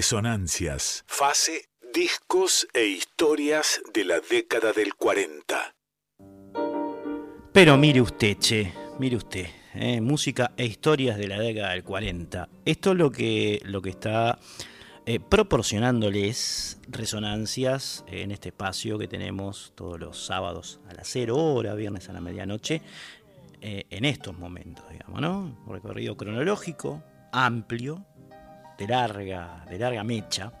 Resonancias. Fase, discos e historias de la década del 40. Pero mire usted, che, mire usted, eh, música e historias de la década del 40. Esto es lo que, lo que está eh, proporcionándoles resonancias en este espacio que tenemos todos los sábados a las 0 hora, viernes a la medianoche, eh, en estos momentos, digamos, ¿no? Un recorrido cronológico, amplio, de larga, de larga mecha.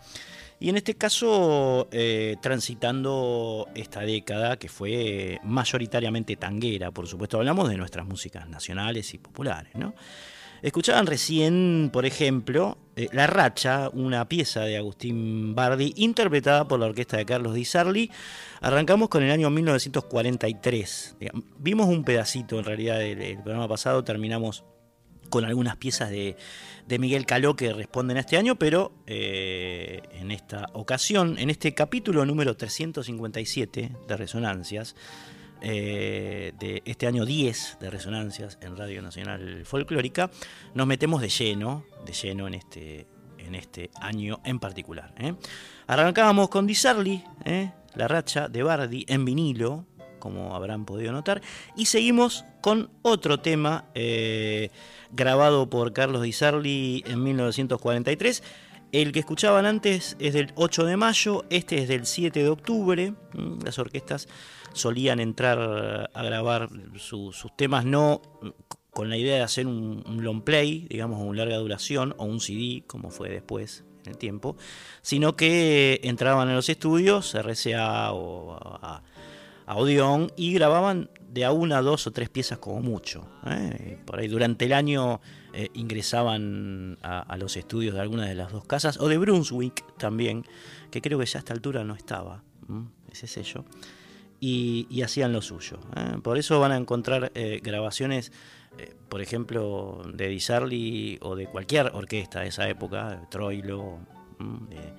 Y en este caso, eh, transitando esta década que fue mayoritariamente tanguera, por supuesto, hablamos de nuestras músicas nacionales y populares, ¿no? Escuchaban recién, por ejemplo, eh, La Racha, una pieza de Agustín Bardi, interpretada por la orquesta de Carlos Di Sarli. Arrancamos con el año 1943. Vimos un pedacito, en realidad, del programa pasado, terminamos con algunas piezas de, Miguel Caló que responden a este año, pero eh, en esta ocasión, en este capítulo número 357 de Resonancias, eh, de este año 10 de Resonancias en Radio Nacional Folclórica, nos metemos de lleno, de lleno en este, en este año en particular. ¿eh? Arrancábamos con Di Sarli, la racha de Bardi en vinilo, como habrán podido notar, y seguimos con otro tema grabado por Carlos Di Sarli en 1943. El que escuchaban antes es del 8 de mayo, este es del 7 de octubre. Mm, las orquestas solían entrar a grabar sus temas no con la idea de hacer un, long play, digamos, un larga duración, o un CD, como fue después en el tiempo, sino que entraban en los estudios, RCA o a, a Odeon, y grababan de a una, dos o tres piezas como mucho. ¿eh? Por ahí durante el año eh, ingresaban a, los estudios de alguna de las dos casas, o de Brunswick también, que creo que ya a esta altura no estaba, ese sello. y, hacían lo suyo. ¿eh? Por eso van a encontrar grabaciones, por ejemplo, de Di o de cualquier orquesta de esa época, de Troilo, de,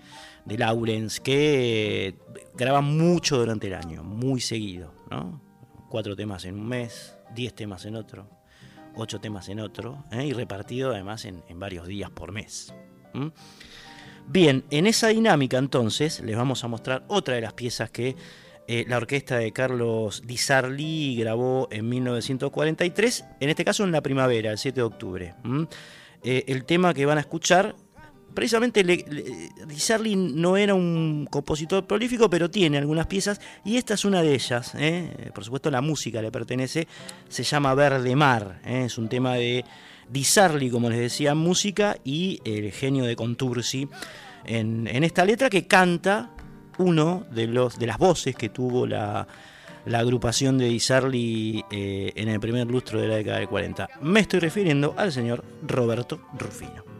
Lawrence, que graban mucho durante el año, muy seguido. Cuatro temas en un mes, diez temas en otro, ocho temas en otro, y repartido además en, varios días por mes. Bien, en esa dinámica entonces les vamos a mostrar otra de las piezas que eh, la orquesta de Carlos Di Sarli grabó en 1943, en este caso en la primavera, el 7 de octubre. Eh, el tema que van a escuchar, precisamente Di Sarli no era un compositor prolífico, pero tiene algunas piezas y esta es una de ellas. ¿eh? Por supuesto la música le pertenece, se llama Verde Mar, es un tema de Di Sarli, como les decía, música y el genio de Contursi. En, esta letra que canta uno de, los, de las voces que tuvo la, agrupación de Isarli eh, en el primer lustro de la década del 40. Me estoy refiriendo al señor Roberto Rufino.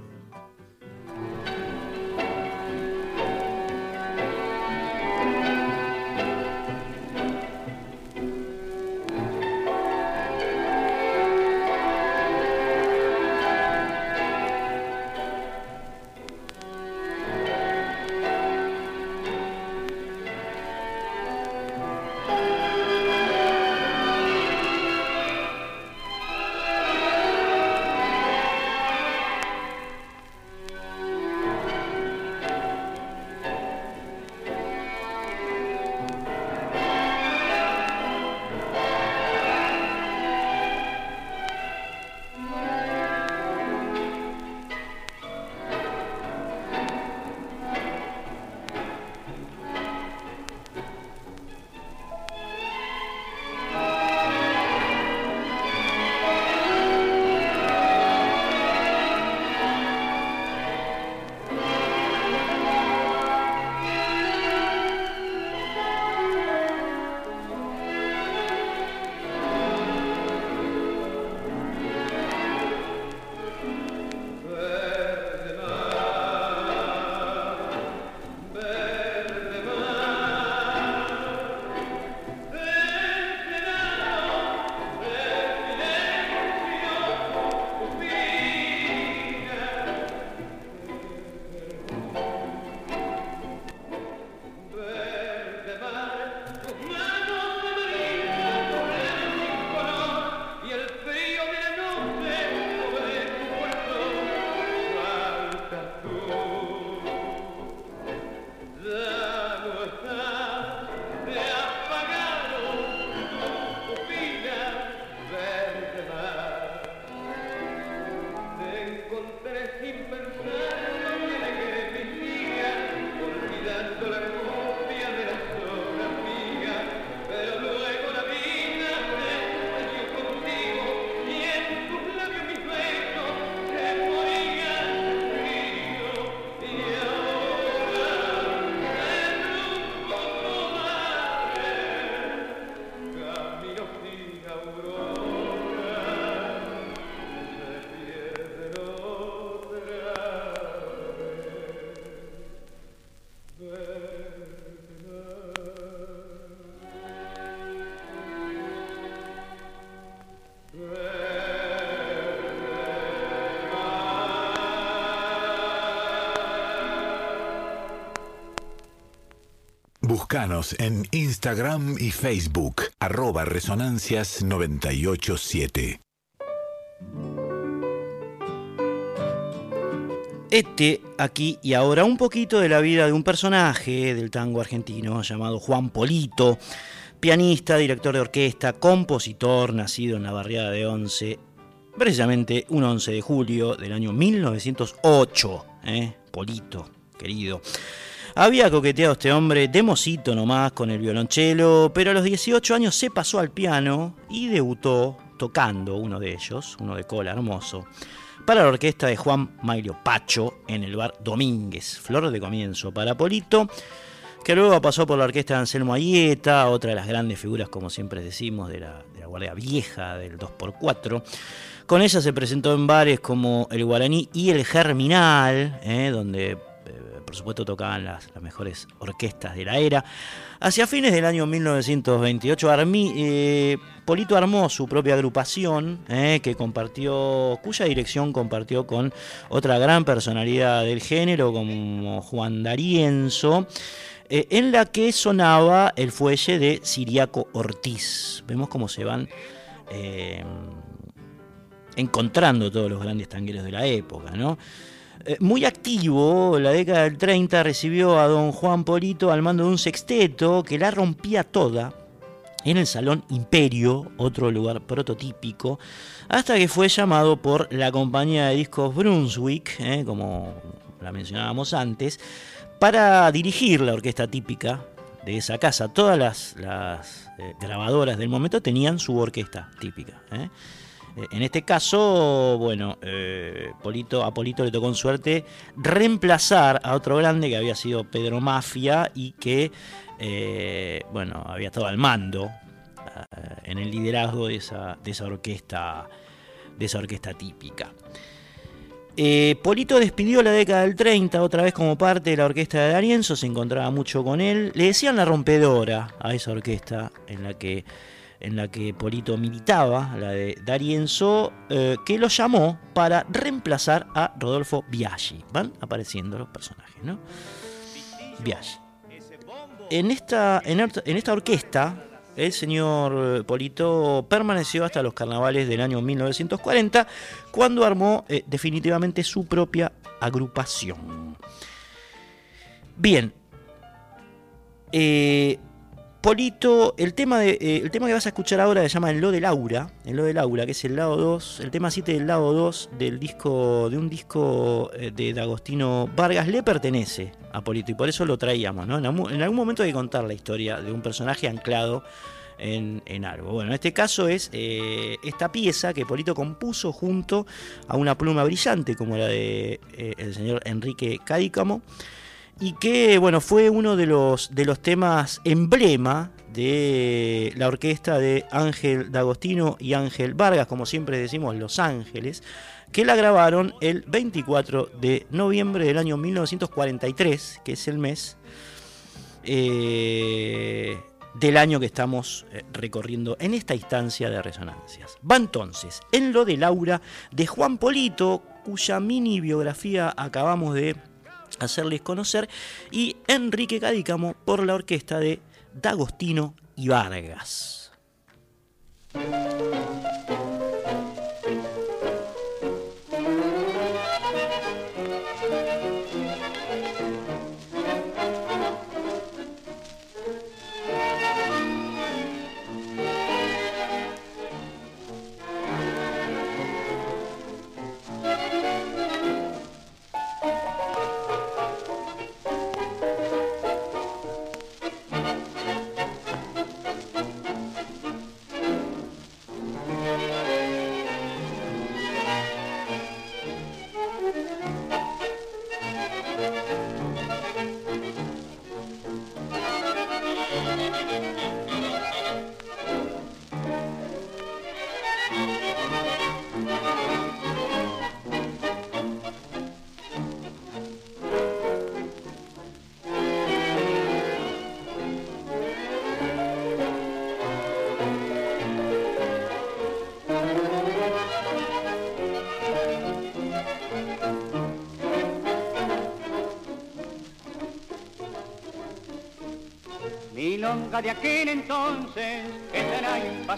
Buscanos en Instagram y Facebook, arroba resonancias987. Este, aquí y ahora, un poquito de la vida de un personaje del tango argentino llamado Juan Polito, pianista, director de orquesta, compositor, nacido en la barriada de Once, precisamente un 11 de julio del año 1908. ¿eh? Polito, querido. Había coqueteado este hombre de mocito nomás con el violonchelo, pero a los 18 años se pasó al piano y debutó tocando uno de ellos, uno de cola hermoso, para la orquesta de Juan Mario Pacho en el bar Domínguez, flor de comienzo para Polito, que luego pasó por la orquesta de Anselmo Ayeta, otra de las grandes figuras, como siempre decimos, de la, Guardia Vieja del 2x4. Con ella se presentó en bares como el Guaraní y el Germinal, eh, donde por supuesto tocaban las, mejores orquestas de la era. Hacia fines del año 1928, eh, Polito armó su propia agrupación, que compartió, cuya dirección compartió con otra gran personalidad del género, como Juan D'Arienzo. en la que sonaba el fuelle de Siriaco Ortiz. Vemos cómo se van encontrando todos los grandes tangueros de la época, ¿no? Eh, muy activo, la década del 30 recibió a don Juan Polito al mando de un sexteto que la rompía toda en el Salón Imperio, otro lugar prototípico, hasta que fue llamado por la compañía de discos Brunswick, eh, como la mencionábamos antes, para dirigir la orquesta típica de esa casa. Todas las, eh, grabadoras del momento tenían su orquesta típica. Eh, en este caso, bueno, eh, Polito, a Polito le tocó en suerte reemplazar a otro grande que había sido Pedro Mafia y que, eh, bueno, había estado al mando en el liderazgo de esa, de esa orquesta, de esa orquesta típica. Polito despidió la década del 30 otra vez como parte de la orquesta de Darienzo, se encontraba mucho con él. Le decían la rompedora a esa orquesta en la que en la que Polito militaba, la de D'Arienzo, eh, que lo llamó para reemplazar a Rodolfo Biaggi. Van apareciendo los personajes, ¿no? Biaggi. En esta, en, esta orquesta, el señor Polito permaneció hasta los carnavales del año 1940, cuando armó eh, definitivamente su propia agrupación. Bien. Eh, Polito, el tema, de, eh, el tema que vas a escuchar ahora se llama El Lo de Laura, El Lo de Laura, que es el lado 2, el tema 7 del lado 2 del disco, de un disco eh, de D'Agostino Vargas, le pertenece a Polito y por eso lo traíamos, ¿no? En, algún momento hay que contar la historia de un personaje anclado en, algo. Bueno, en este caso es eh, esta pieza que Polito compuso junto a una pluma brillante como la de el señor Enrique Cadícamo y que bueno, fue uno de los, de los temas emblema de la orquesta de Ángel D'Agostino y Ángel Vargas, como siempre decimos Los Ángeles, que la grabaron el 24 de noviembre del año 1943, que es el mes eh, del año que estamos eh, recorriendo en esta instancia de resonancias. Va entonces en lo de Laura de Juan Polito, cuya mini biografía acabamos de hacerles conocer, y Enrique Cadícamo por la orquesta de D'Agostino y Vargas.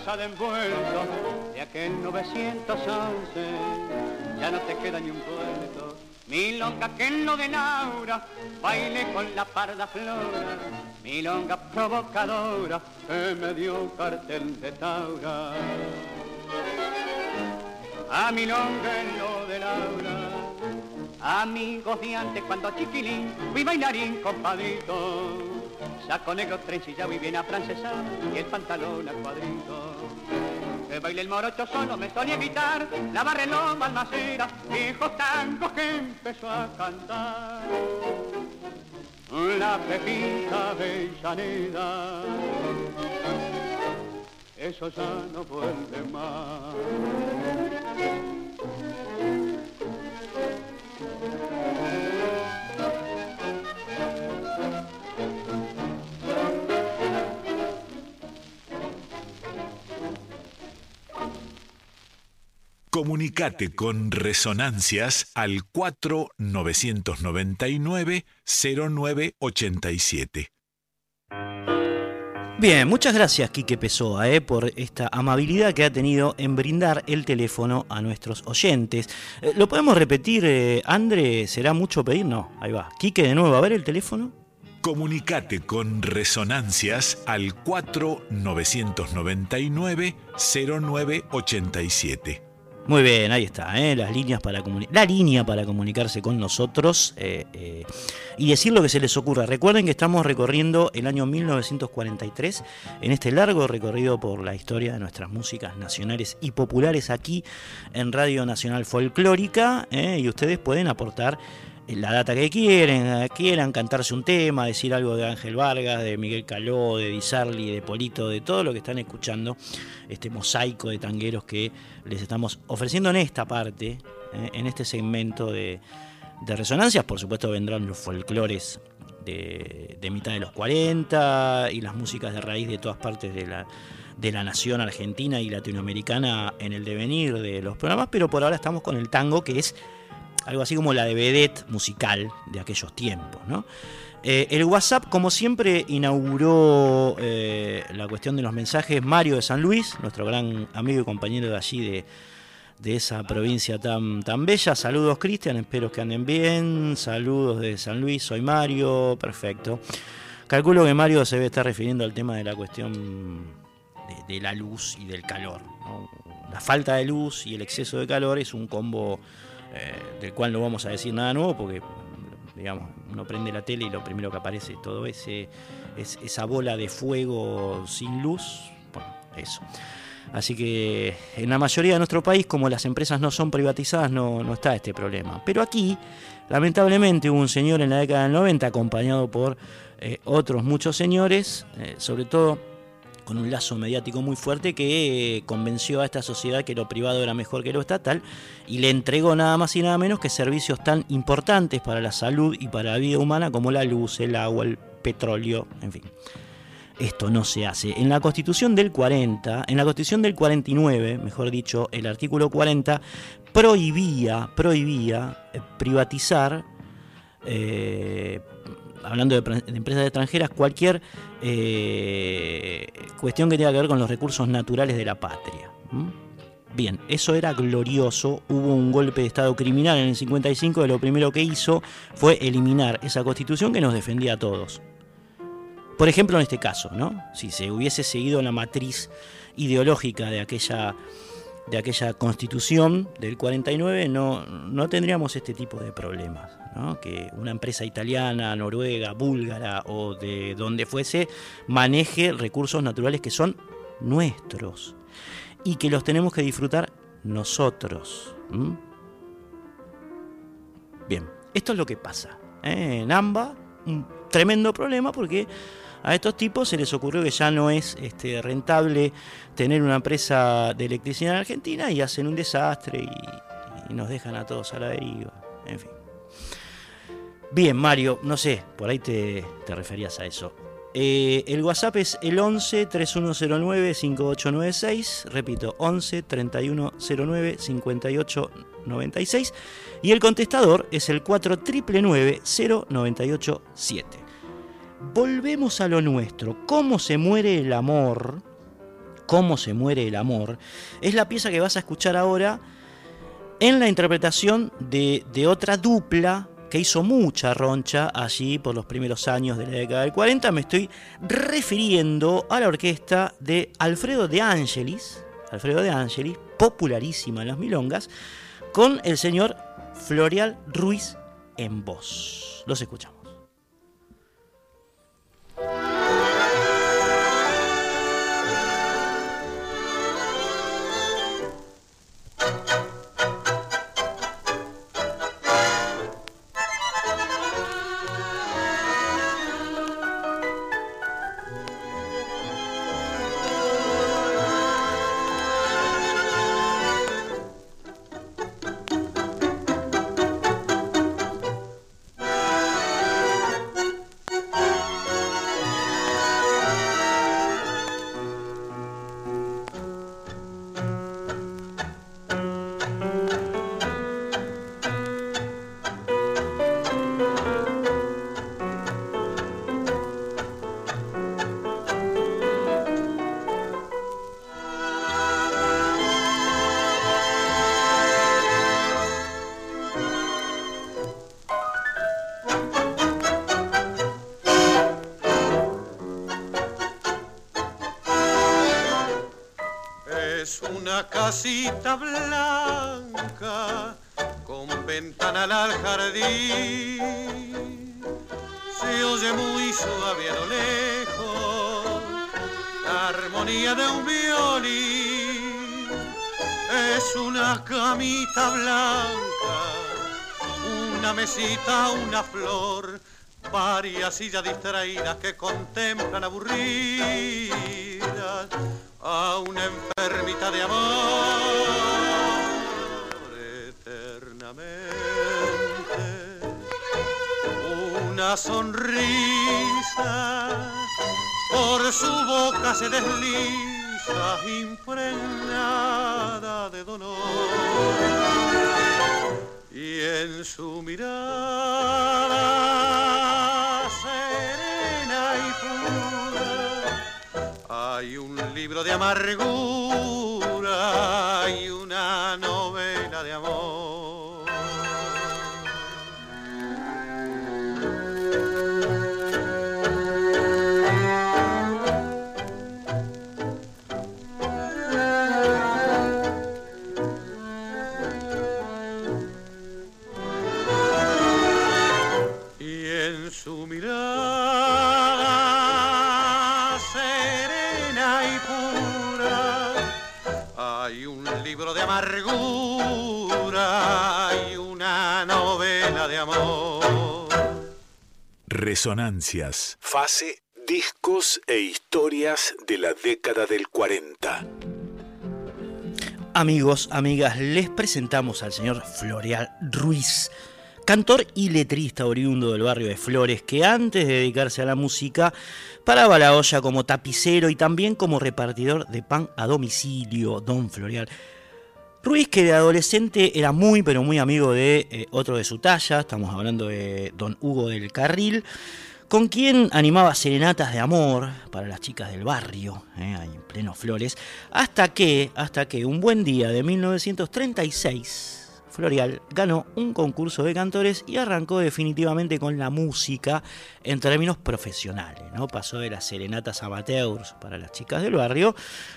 Pasado envuelto de aquel 911 ya no te queda ni un puerto. Milonga que no de Laura baile con la parda flora. Milonga provocadora que me dio cartel de Taura. A milonga en lo de Laura amigos de antes cuando chiquilín fui bailarín compadrito saco negro trencillado y bien afrancesado y el pantalón a cuadrito. Baile el morocho solo me solía quitar la barrelón balmacera, viejo tango que empezó a cantar. La pepita llaneda, eso ya no vuelve más. Comunicate con Resonancias al 4999-0987. Bien, muchas gracias Quique Pessoa eh, por esta amabilidad que ha tenido en brindar el teléfono a nuestros oyentes. Eh, ¿Lo podemos repetir, eh, André? ¿Será mucho pedir? No, ahí va. Quique, de nuevo, a ver el teléfono. Comunicate con Resonancias al 4999-0987. Muy bien, ahí está, ¿eh? las líneas para la línea para comunicarse con nosotros eh, eh, y decir lo que se les ocurra. Recuerden que estamos recorriendo el año 1943 en este largo recorrido por la historia de nuestras músicas nacionales y populares aquí en Radio Nacional Folclórica y ustedes pueden aportar la data que quieren, quieran cantarse un tema, decir algo de Ángel Vargas, de Miguel Caló, de Di Sarli, de Polito, de todo lo que están escuchando, este mosaico de tangueros que les estamos ofreciendo en esta parte, eh, en este segmento de, resonancias. Por supuesto vendrán los folclores de, mitad de los 40 y las músicas de raíz de todas partes de la, de la nación argentina y latinoamericana en el devenir de los programas, pero por ahora estamos con el tango que es algo así como la de musical de aquellos tiempos. Eh, el WhatsApp, como siempre, inauguró eh, la cuestión de los mensajes Mario de San Luis, nuestro gran amigo y compañero de allí de, esa provincia tan, tan bella. Saludos, Cristian, espero que anden bien. Saludos de San Luis, soy Mario, perfecto. Calculo que Mario se debe estar refiriendo al tema de la cuestión de, la luz y del calor. La falta de luz y el exceso de calor es un combo eh, del cual no vamos a decir nada nuevo porque, digamos, uno prende la tele y lo primero que aparece es todo ese, es esa bola de fuego sin luz. Bueno, eso. Así que en la mayoría de nuestro país, como las empresas no son privatizadas, no, no está este problema. Pero aquí, lamentablemente, hubo un señor en la década del 90 acompañado por eh, otros muchos señores, eh, sobre todo con un lazo mediático muy fuerte que eh, convenció a esta sociedad que lo privado era mejor que lo estatal y le entregó nada más y nada menos que servicios tan importantes para la salud y para la vida humana como la luz, el agua, el petróleo, en fin. Esto no se hace. En la Constitución del 40, en la Constitución del 49, mejor dicho, el artículo 40 prohibía, prohibía eh, privatizar eh, hablando de, empresas extranjeras, cualquier eh, cuestión que tenga que ver con los recursos naturales de la patria. Bien, eso era glorioso, hubo un golpe de Estado criminal en el 55 y lo primero que hizo fue eliminar esa constitución que nos defendía a todos. Por ejemplo, en este caso, ¿no? Si se hubiese seguido la matriz ideológica de aquella de aquella constitución del 49 no, no tendríamos este tipo de problemas. Que una empresa italiana, noruega, búlgara o de donde fuese maneje recursos naturales que son nuestros y que los tenemos que disfrutar nosotros. Bien, esto es lo que pasa. ¿eh? En AMBA, un tremendo problema porque a estos tipos se les ocurrió que ya no es este, rentable tener una empresa de electricidad en Argentina y hacen un desastre y, nos dejan a todos a la deriva. En fin. Bien, Mario, no sé, por ahí te, referías a eso. Eh, el WhatsApp es el 11 3109 5896, repito, 11 3109 5896 y el contestador es el 4999 0987 volvemos a lo nuestro. ¿Cómo se muere el amor? ¿Cómo se muere el amor? Es la pieza que vas a escuchar ahora en la interpretación de, otra dupla que hizo mucha roncha allí por los primeros años de la década del 40. Me estoy refiriendo a la orquesta de Alfredo de Angelis, Alfredo de Angelis, popularísima en las milongas, con el señor Florial Ruiz en voz. Los escuchamos. Sillas distraídas que contemplan aburridas a una enfermita de amor eternamente. Una sonrisa por su boca se desliza impregnada de dolor y en su mirada libro de amargura Resonancias. Fase, discos e historias de la década del 40. Amigos, amigas, les presentamos al señor Floreal Ruiz, cantor y letrista oriundo del barrio de Flores, que antes de dedicarse a la música paraba la olla como tapicero y también como repartidor de pan a domicilio, don Floreal. Ruiz, que de adolescente era muy, pero muy amigo de eh, otro de su talla, estamos hablando de don Hugo del Carril, con quien animaba serenatas de amor para las chicas del barrio, eh, ahí en pleno Flores, hasta que, hasta que un buen día de 1936, Florial ganó un concurso de cantores y arrancó definitivamente con la música en términos profesionales, ¿no? Pasó de las serenatas amateurs para las chicas del barrio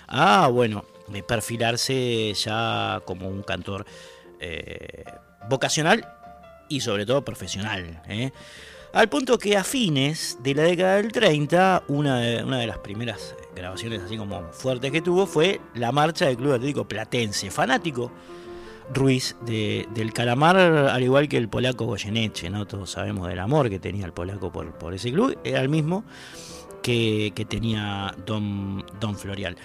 a, bueno, de perfilarse ya como un cantor eh, vocacional y sobre todo profesional. ¿eh? Al punto que a fines de la década del 30, una de, una de las primeras grabaciones así como fuertes que tuvo fue la marcha del Club Atlético Platense, fanático Ruiz de, del Calamar, al igual que el polaco Goyeneche, ¿no? Todos sabemos del amor que tenía el polaco por, por ese club, era el mismo que, que tenía Don, Don Florial.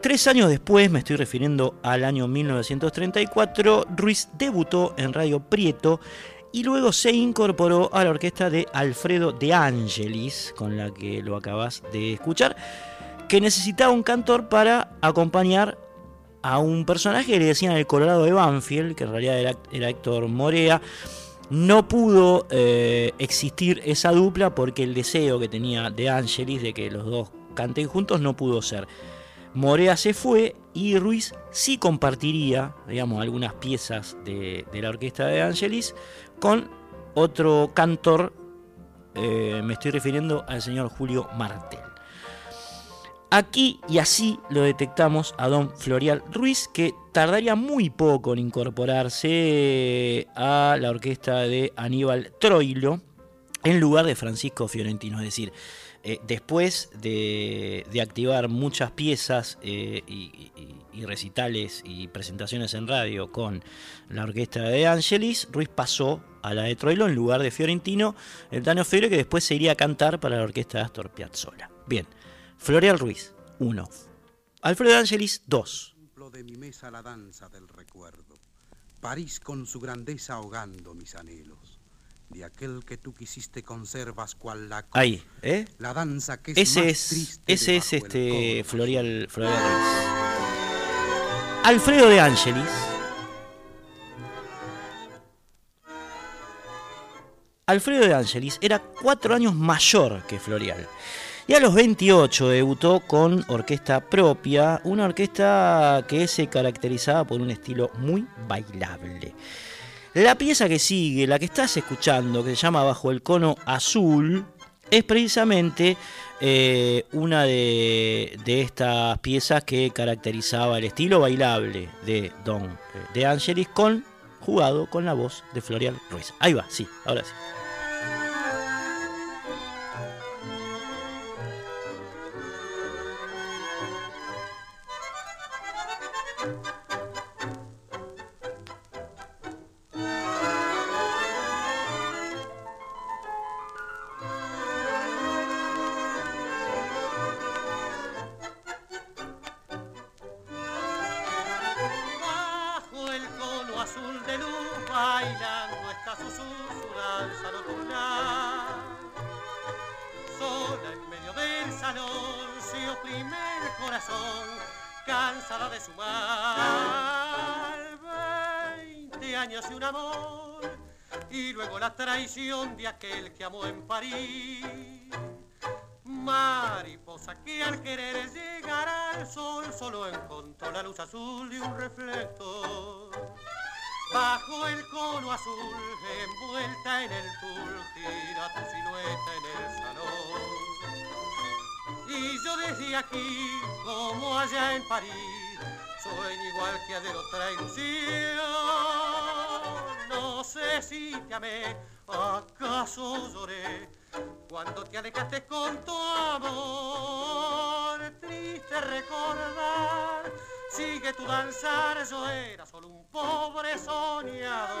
Tres años después, me estoy refiriendo al año 1934, Ruiz debutó en Radio Prieto y luego se incorporó a la orquesta de Alfredo De Angelis, con la que lo acabas de escuchar, que necesitaba un cantor para acompañar a un personaje que le decían el Colorado de Banfield, que en realidad era, Héctor Morea. No pudo eh, existir esa dupla porque el deseo que tenía De Angelis de que los dos canten juntos no pudo ser. Morea se fue y Ruiz sí compartiría, digamos, algunas piezas de, la orquesta de Angelis con otro cantor, eh, me estoy refiriendo al señor Julio Martel. Aquí y así lo detectamos a don Florial Ruiz, que tardaría muy poco en incorporarse a la orquesta de Aníbal Troilo en lugar de Francisco Fiorentino. Es decir, eh, después de, activar muchas piezas eh, y, recitales y presentaciones en radio con la orquesta de Angelis, Ruiz pasó a la de Troilo en lugar de Fiorentino, el Tano Fiore, que después se iría a cantar para la orquesta de Astor Piazzolla. Bien. Floreal Ruiz, 1. Alfredo Angelis, 2. de mi mesa la danza del recuerdo. París con su grandeza ahogando mis anhelos. De aquel que tú quisiste conservas cual la Ahí, ¿eh? La danza que es ese más es, triste ese es este Florial, Florial. Alfredo de Angelis. Alfredo de Angelis era cuatro años mayor que Florial. Y a los 28 debutó con orquesta propia, una orquesta que se caracterizaba por un estilo muy bailable. La pieza que sigue, la que estás escuchando, que se llama Bajo el cono azul, es precisamente eh, una de, de, estas piezas que caracterizaba el estilo bailable de Don eh, de Angelis con jugado con la voz de Florial Ruiz. Ahí va, sí, ahora sí. Mariposa que al querer llegar al sol solo encontró la luz azul de un reflejo. Bajo el cono azul, envuelta en el pool, tu silueta en el salón. Y yo desde aquí, como allá en París, sueño igual que ayer otra ilusión. No sé si te amé acaso lloré cuando te alejaste con tu amor. Triste recordar, sigue tu danzar, yo era solo un pobre soñador.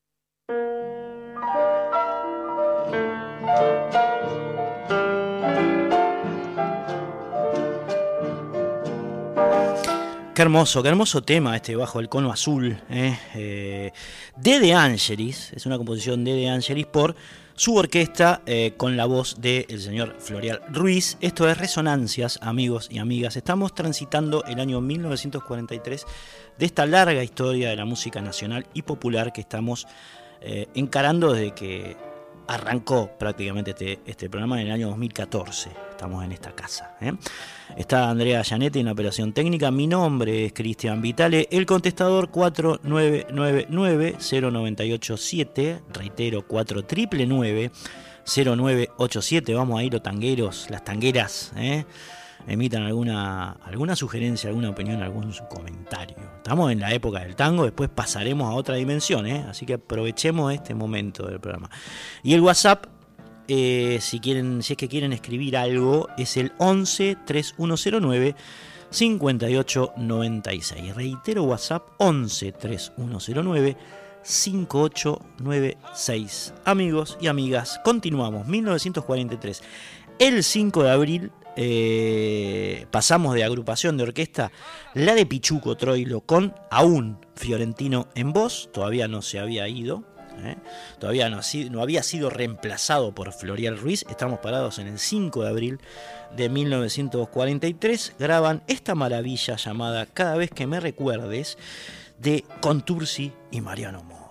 Qué hermoso, qué hermoso tema este bajo el cono azul. ¿eh? Eh, de De Angelis, es una composición de De Angelis por su orquesta eh, con la voz del señor Florial Ruiz. Esto es Resonancias, amigos y amigas. Estamos transitando el año 1943 de esta larga historia de la música nacional y popular que estamos encarando desde que arrancó prácticamente este, este, programa en el año 2014. Estamos en esta casa. ¿eh? Está Andrea Llanetti en operación técnica. Mi nombre es Cristian Vitale. El contestador 4999-0987. Reitero, 4999-0987. Vamos a ir los tangueros, las tangueras. ¿eh? Emitan alguna, alguna sugerencia, alguna opinión, algún comentario. Estamos en la época del tango, después pasaremos a otra dimensión, ¿eh? así que aprovechemos este momento del programa. Y el WhatsApp, eh, si, quieren, si es que quieren escribir algo, es el 11 3109 5896. Reitero WhatsApp 11 3109 5896. Amigos y amigas, continuamos. 1943. El 5 de abril eh, pasamos de agrupación de orquesta, la de Pichuco Troilo, con aún Fiorentino en voz, todavía no se había ido, ¿eh? todavía no, no, había sido reemplazado por Florial Ruiz, estamos parados en el 5 de abril de 1943, graban esta maravilla llamada Cada vez que me recuerdes de Contursi y Mariano Mo.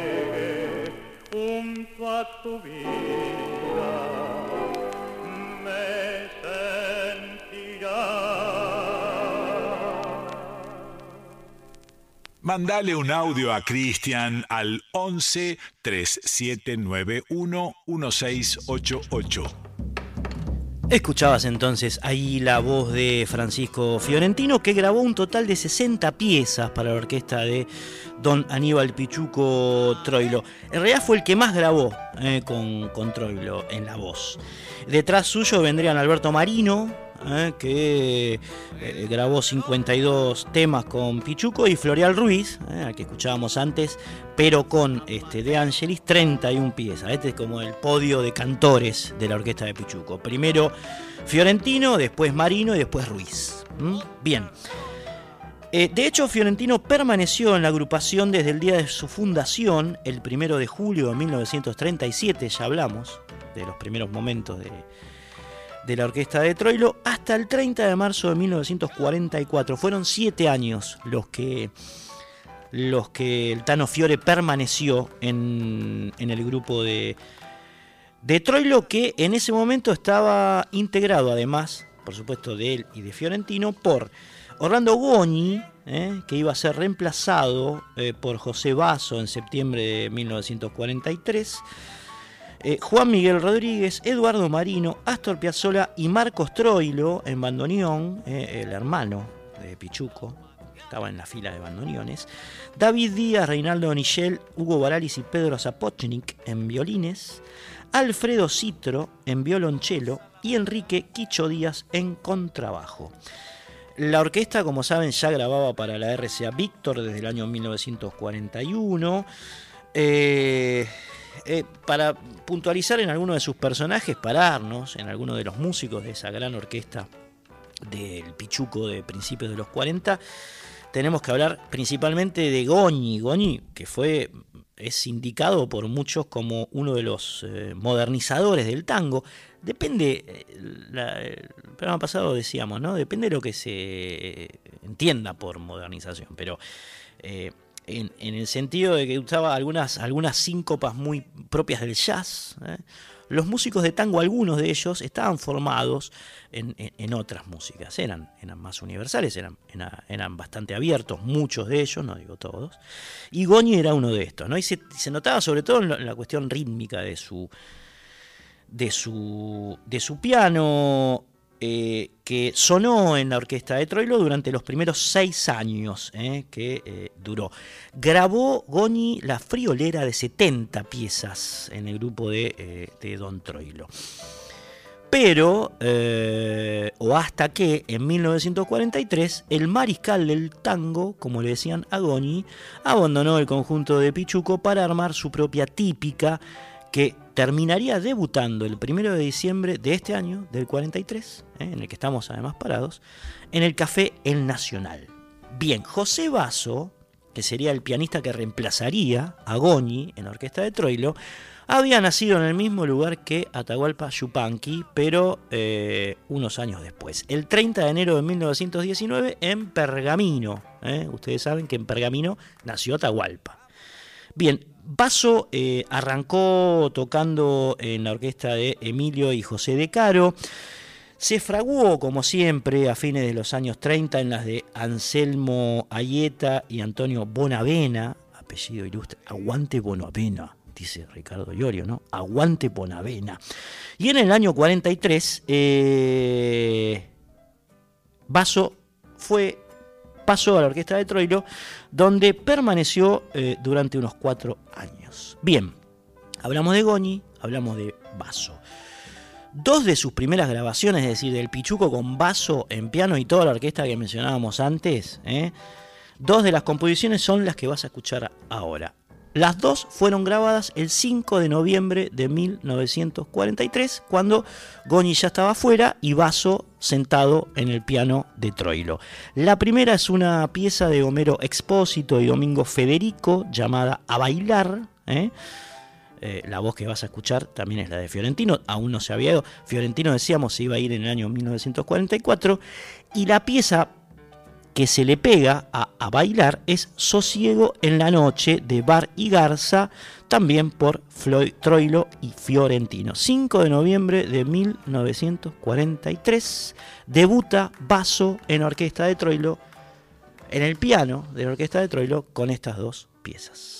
Llegue junto a tu vida Mandale un audio a Cristian al 11 3791 1688. Escuchabas entonces ahí la voz de Francisco Fiorentino que grabó un total de 60 piezas para la orquesta de Don Aníbal Pichuco Troilo. En realidad fue el que más grabó eh, con, con Troilo en la voz. Detrás suyo vendrían Alberto Marino, ¿eh? que eh, grabó 52 temas con Pichuco, y Florial Ruiz, ¿eh? al que escuchábamos antes, pero con este, De Angelis 31 piezas. Este es como el podio de cantores de la orquesta de Pichuco. Primero Fiorentino, después Marino y después Ruiz. Bien. de hecho, Fiorentino permaneció en la agrupación desde el día de su fundación, el primero de julio de 1937, ya hablamos de los primeros momentos de, de la orquesta de Troilo hasta el 30 de marzo de 1944. Fueron siete años los que, los que el Tano Fiore permaneció en, el grupo de, de Troilo, que en ese momento estaba integrado, además, por supuesto, de él y de Fiorentino, por Orlando Goñi, eh, que iba a ser reemplazado eh, por José Basso en septiembre de 1943. Eh, Juan Miguel Rodríguez, Eduardo Marino, Astor Piazzolla y Marcos Troilo en bandoneón, eh, el hermano de Pichuco, estaba en la fila de bandoneones, David Díaz, Reinaldo Nichel, Hugo Baralis y Pedro Zapochnik en violines, Alfredo Citro en violonchelo y Enrique Quicho Díaz en contrabajo. La orquesta, como saben, ya grababa para la RCA Víctor desde el año 1941. Eh, eh, para puntualizar en alguno de sus personajes, pararnos en alguno de los músicos de esa gran orquesta del Pichuco de principios de los 40, tenemos que hablar principalmente de Goñi. Goñi, que fue es indicado por muchos como uno de los eh, modernizadores del tango. Depende, eh, el programa pasado decíamos, ¿no? Depende de lo que se entienda por modernización, pero en, el sentido de que usaba algunas, algunas síncopas muy propias del jazz. ¿eh? Los músicos de tango, algunos de ellos, estaban formados en, otras músicas, eran, eran más universales, eran, eran, bastante abiertos, muchos de ellos, no digo todos. Y Goñi era uno de estos, ¿no? y se, notaba sobre todo en la, cuestión rítmica de su, de su, de su piano eh, que sonó en la orquesta de Troilo durante los primeros seis años eh, que eh, duró. Grabó Goni la friolera de 70 piezas en el grupo de, Don Troilo. Pero, o hasta que en 1943, el mariscal del tango, como le decían a Goni, abandonó el conjunto de Pichuco para armar su propia típica que terminaría debutando el 1 de diciembre de este año, del 43, ¿eh? en el que estamos además parados, en el Café El Nacional. Bien, José Basso, que sería el pianista que reemplazaría a Goñi en la orquesta de Troilo, había nacido en el mismo lugar que Atahualpa Yupanqui, pero eh, unos años después, el 30 de enero de 1919 en Pergamino. ¿eh? Ustedes saben que en Pergamino nació Atahualpa. Bien, Basso eh, arrancó tocando en la orquesta de Emilio y José de Caro. Se fraguó, como siempre, a fines de los años 30 en las de Anselmo Ayeta y Antonio Bonavena, apellido ilustre, Aguante Bonavena, dice Ricardo Llorio, ¿no? Aguante Bonavena. Y en el año 43, eh, Basso fue, pasó a la orquesta de Troilo, donde permaneció eh, durante unos cuatro años. Bien, hablamos de Goñi, hablamos de Basso. Dos de sus primeras grabaciones, es decir, del Pichuco con basso en piano y toda la orquesta que mencionábamos antes, ¿eh? dos de las composiciones son las que vas a escuchar ahora. Las dos fueron grabadas el 5 de noviembre de 1943, cuando Goñi ya estaba fuera y Basso sentado en el piano de Troilo. La primera es una pieza de Homero Expósito y Domingo Federico llamada A Bailar. ¿eh? Eh, la voz que vas a escuchar también es la de Fiorentino, aún no se había ido. Fiorentino decíamos se iba a ir en el año 1944 y la pieza que se le pega a, a bailar es Sosiego en la noche de Bar y Garza, también por Floyd Troilo y Fiorentino. 5 de noviembre de 1943 debuta Basso en Orquesta de Troilo, en el piano de la Orquesta de Troilo con estas dos piezas.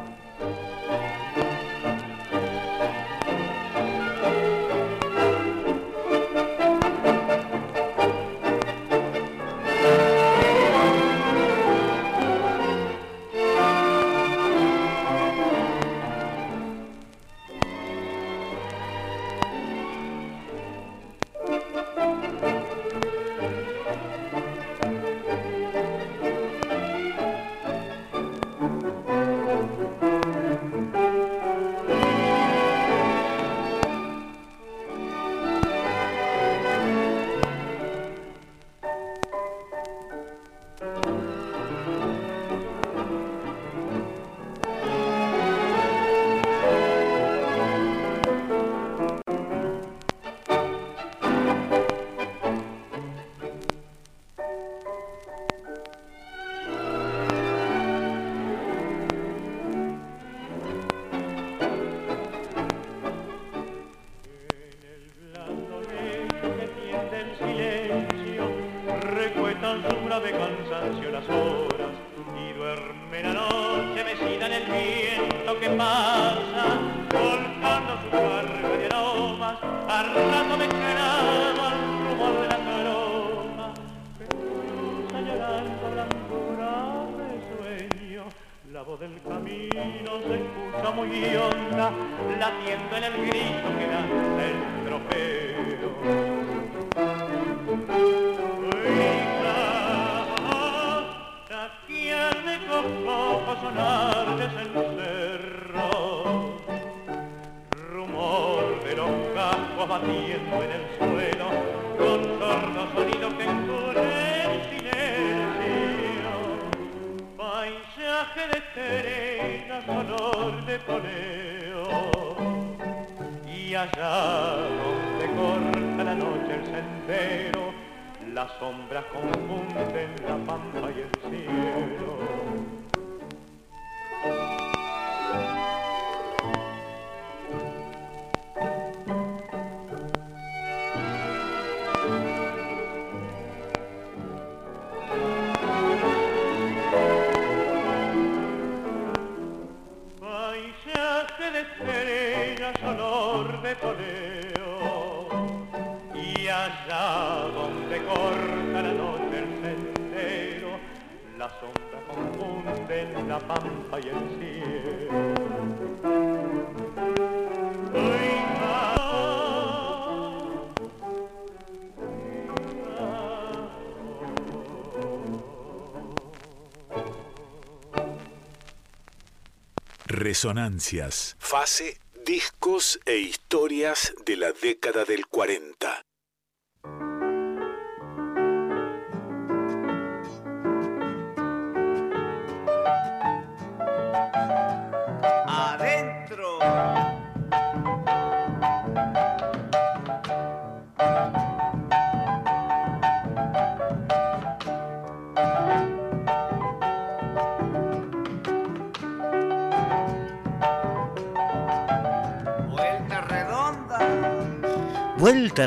La pampa y Resonancias. Fase, discos e historias de la década del 40.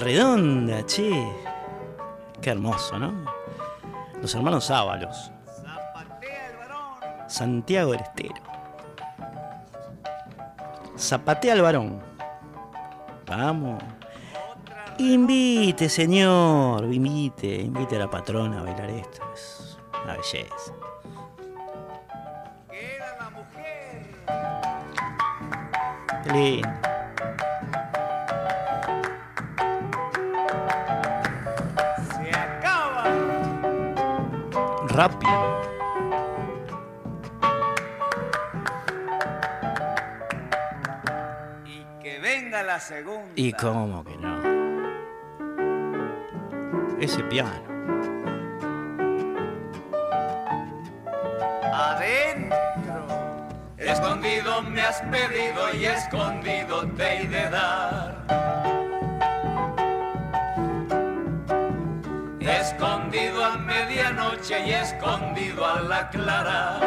Redonda, che. Qué hermoso, ¿no? Los hermanos Ábalos. Santiago del Estero. Zapatea al varón. Vamos. Invite, señor. Invite. Invite a la patrona a bailar esto. Es una belleza. Queda la mujer. Rápido. Y que venga la segunda. Y cómo que no. Ese piano. Adentro. Escondido me has pedido y escondido te he de dar. Y escondido a la clara.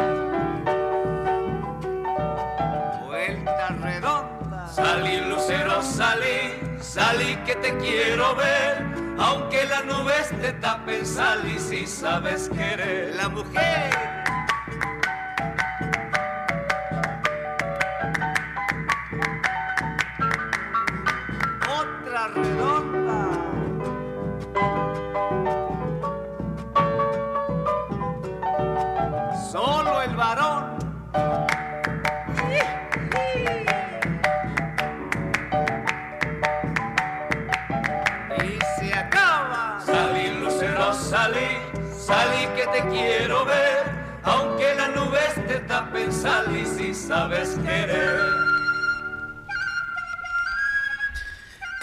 Vuelta redonda. Salí lucero, salí, salí que te quiero ver. Aunque las nubes te tapen, salí si sabes querer. La mujer.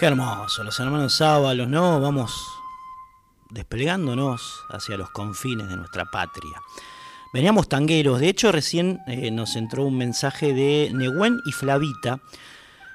Hermoso, los hermanos Ábalos, ¿no? Vamos desplegándonos hacia los confines de nuestra patria. Veníamos tangueros, de hecho recién eh, nos entró un mensaje de Nehuen y Flavita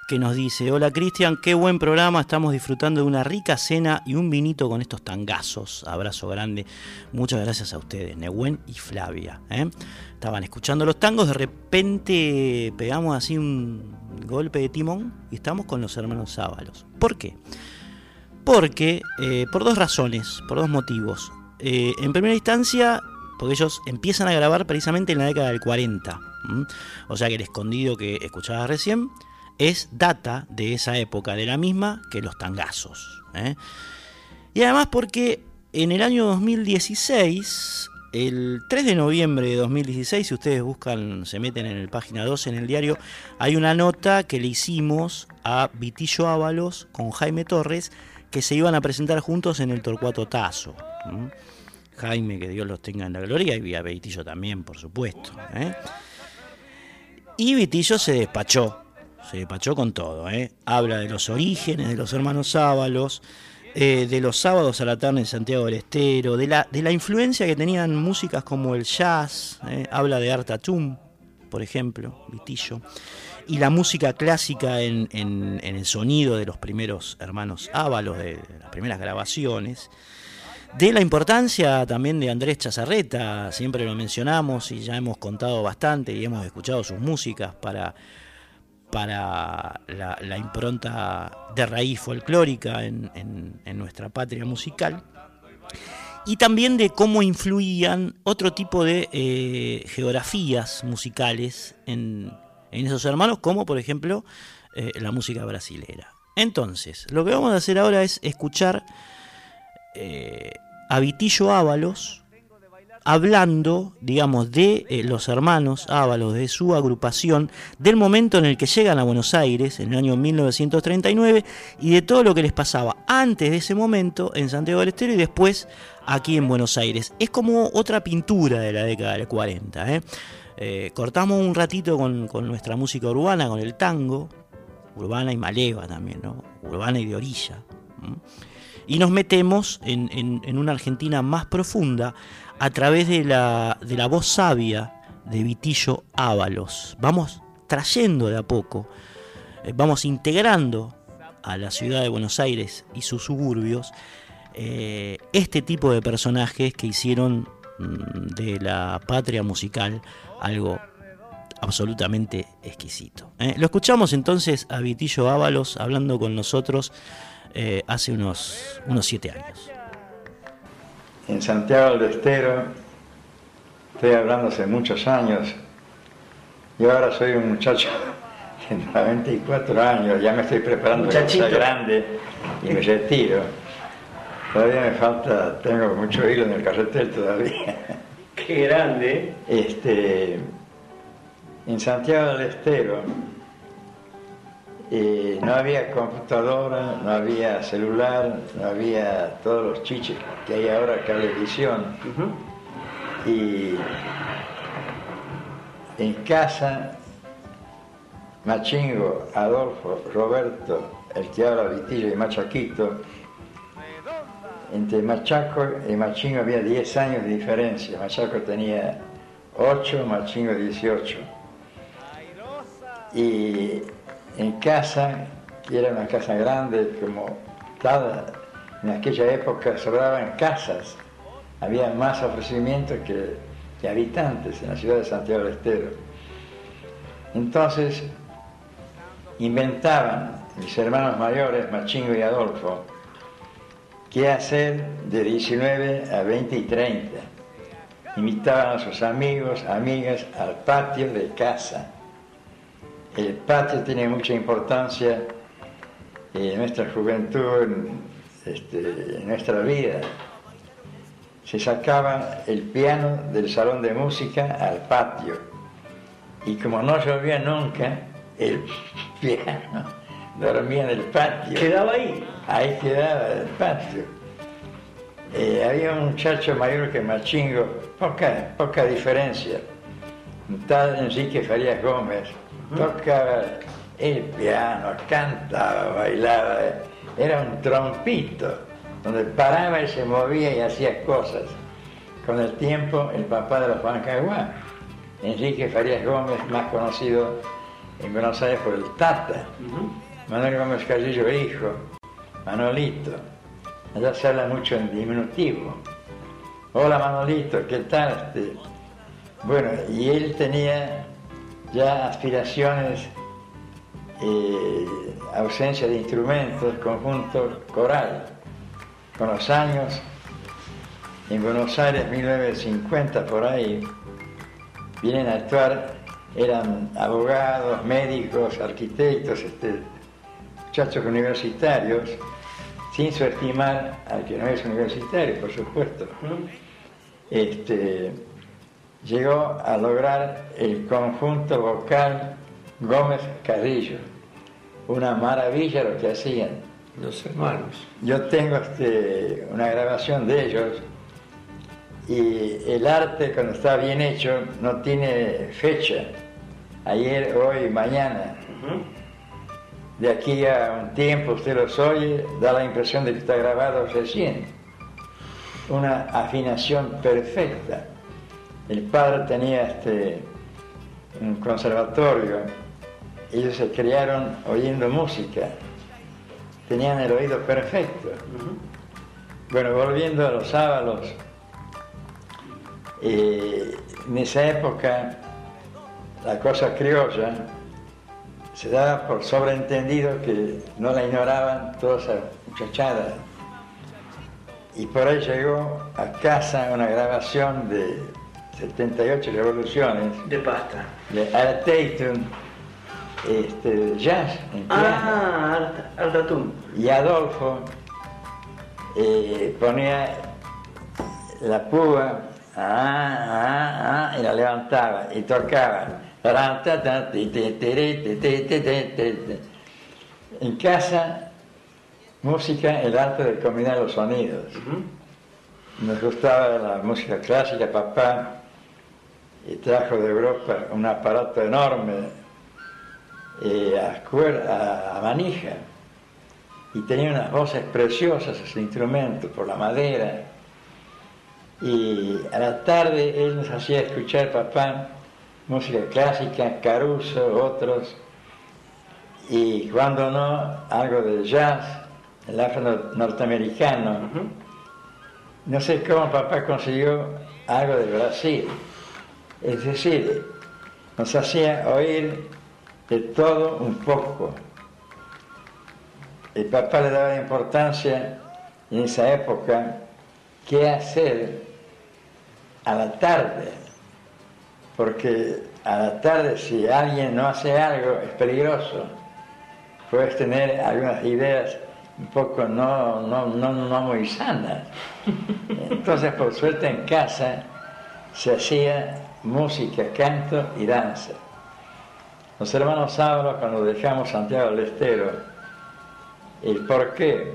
que nos dice, hola Cristian, qué buen programa, estamos disfrutando de una rica cena y un vinito con estos tangazos. Abrazo grande, muchas gracias a ustedes, Nehuen y Flavia. ¿eh? Estaban escuchando los tangos, de repente pegamos así un golpe de timón y estamos con los hermanos Ábalos. ¿Por qué? Porque, eh, por dos razones, por dos motivos. Eh, en primera instancia, porque ellos empiezan a grabar precisamente en la década del 40. ¿m? O sea que el escondido que escuchabas recién es data de esa época, de la misma que los tangazos. ¿eh? Y además porque en el año 2016 el 3 de noviembre de 2016, si ustedes buscan, se meten en el página 12 en el diario, hay una nota que le hicimos a Vitillo Ábalos con Jaime Torres que se iban a presentar juntos en el Torcuato Tazo. Jaime, que Dios los tenga en la gloria, y a Vitillo también, por supuesto. ¿eh? Y Vitillo se despachó, se despachó con todo. ¿eh? Habla de los orígenes de los hermanos Ábalos, eh, de los sábados a la tarde en Santiago del Estero, de la, de la influencia que tenían músicas como el jazz, habla de Artatum, por ejemplo, Vitillo y la música clásica en, el sonido de los primeros hermanos Ábalos, de, las primeras grabaciones, de la importancia también de Andrés Chazarreta, siempre lo mencionamos y ya hemos contado bastante y hemos escuchado sus músicas para, para la, impronta de raíz folclórica en, nuestra patria musical y también de cómo influían otro tipo de eh, geografías musicales en, esos hermanos, como por ejemplo eh, la música brasilera. Entonces, lo que vamos a hacer ahora es escuchar eh, a Vitillo Ábalos hablando, digamos, de eh, los hermanos Ábalos, de su agrupación, del momento en el que llegan a Buenos Aires, en el año 1939, y de todo lo que les pasaba antes de ese momento en Santiago del Estero y después aquí en Buenos Aires. Es como otra pintura de la década del 40. ¿eh? Eh, cortamos un ratito con, nuestra música urbana, con el tango, urbana y maleva también, ¿no? urbana y de orilla. Y nos metemos en, una Argentina más profunda a través de la, de la voz sabia de Vitillo Ábalos. Vamos trayendo de a poco, eh, vamos integrando a la ciudad de Buenos Aires y sus suburbios eh, este tipo de personajes que hicieron mm, de la patria musical algo absolutamente exquisito. ¿eh? Lo escuchamos entonces a Vitillo Ábalos hablando con nosotros hace unos, unos siete años. En Santiago del Estero, estoy hablando hace muchos años, yo ahora soy un muchacho de 94 años, ya me estoy preparando para ser grande y me retiro. Todavía me falta, tengo mucho hilo en el carretel todavía. Qué grande. Este, en Santiago del Estero no había computadora, no había celular, no había todos los chiches que hay ahora, cablevisión. Y en casa, Machingo, Adolfo, Roberto, el que habla Vitillo y Machaquito, entre Machaco y Machingo había 10 años de diferencia. Machaco tenía 8, Machingo 18. Y en casa, que era una casa grande, como cada, en aquella época sobraban casas, había más ofrecimientos que, que habitantes en la ciudad de Santiago del Estero. Entonces, inventaban mis hermanos mayores, Machingo y Adolfo, qué hacer de 19 a 20 y 30. Invitaban a sus amigos, amigas al patio de casa. El patio tiene mucha importancia en nuestra juventud, este, en nuestra vida. Se sacaba el piano del salón de música al patio. Y como no llovía nunca, el piano dormía en el patio. ¿Quedaba ahí? Ahí quedaba el patio. Eh, había un muchacho mayor que Machingo, poca, poca diferencia, un tal Enrique Farías Gómez, tocaba el piano, cantaba, bailaba, era un trompito, donde paraba y se movía y hacía cosas. Con el tiempo, el papá de los Bancaguá, Enrique Farías Gómez, más conocido en Buenos Aires por el Tata, Manuel Gómez Carrillo, hijo, Manolito. Allá se habla mucho en diminutivo. Hola Manolito, ¿qué tal? Este, bueno, y él tenía ya aspiraciones, eh, ausencia de instrumentos, conjunto coral. Con los años, en Buenos Aires, 1950 por ahí, vienen a actuar, eran abogados, médicos, arquitectos, este, muchachos universitarios, sin subestimar al que no es universitario, por supuesto. este, llegó a lograr el conjunto vocal Gómez Carrillo. Una maravilla lo que hacían. Los hermanos. Yo tengo este, una grabación de ellos y el arte cuando está bien hecho no tiene fecha. Ayer, hoy, mañana. De aquí a un tiempo usted los oye, da la impresión de que está grabado recién. Una afinación perfecta. El padre tenía este, un conservatorio, ellos se criaron oyendo música, tenían el oído perfecto. Bueno, volviendo a los ábalos, eh, en esa época la cosa criolla se daba por sobreentendido que no la ignoraban todas esas muchachadas. Y por ahí llegó a casa una grabación de 78 revoluciones De pasta. de Art este, jazz en piano. Ah, al ratón. Y Adolfo eh, ponía la púa ah, ah, ah, y la levantaba y tocaba. En casa, música, el arte de combinar los sonidos. Nos gustaba la música clásica, papá, y trajo de Europa un aparato enorme eh, a, cuer- a- a manija y tenía unas voces preciosas ese instrumento por la madera y a la tarde él nos hacía escuchar papá música clásica, Caruso, otros y cuando no algo de jazz, el afro norteamericano. No sé cómo papá consiguió algo de Brasil. Es decir, nos hacía oír de todo un poco. El papá le daba importancia en esa época qué hacer a la tarde, porque a la tarde si alguien no hace algo es peligroso. Puedes tener algunas ideas un poco no, no, no, no muy sanas. Entonces, por suerte en casa se hacía música, canto y danza. Los hermanos Sábalos, cuando dejamos Santiago del Estero, el por qué.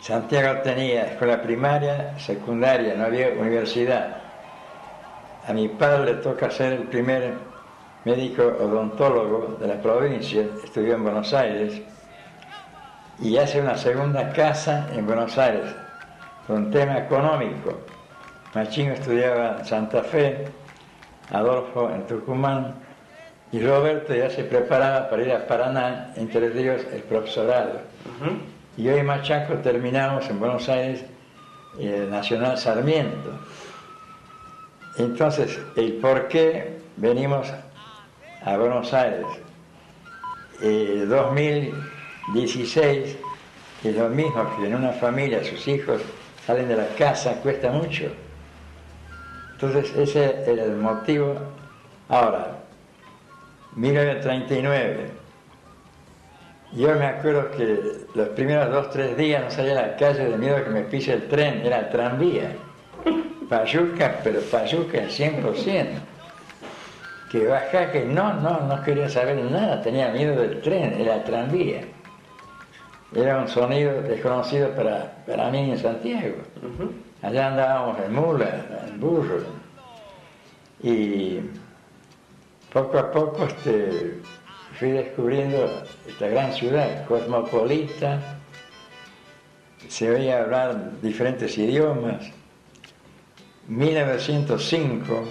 Santiago tenía escuela primaria, secundaria, no había universidad. A mi padre le toca ser el primer médico odontólogo de la provincia, estudió en Buenos Aires, y hace una segunda casa en Buenos Aires, un tema económico. Machingo estudiaba en Santa Fe, Adolfo en Tucumán, y Roberto ya se preparaba para ir a Paraná, entre Ríos, el profesorado. Y yo y Machaco terminamos en Buenos Aires el Nacional Sarmiento. Entonces, el por qué venimos a Buenos Aires. Eh, 2016 es lo mismo que en una familia sus hijos salen de la casa, cuesta mucho. Entonces, ese era el motivo. Ahora, 1939. Yo me acuerdo que los primeros dos, tres días no salía a la calle de miedo que me pise el tren, era el tranvía. Payuca, pero payuca al 100%. Que bajá, que no, no, no quería saber nada, tenía miedo del tren, era el tranvía. Era un sonido desconocido para, para mí en Santiago. Allá andábamos en mula, en burro. Y poco a poco este, fui descubriendo esta gran ciudad cosmopolita, se oía hablar diferentes idiomas. 1905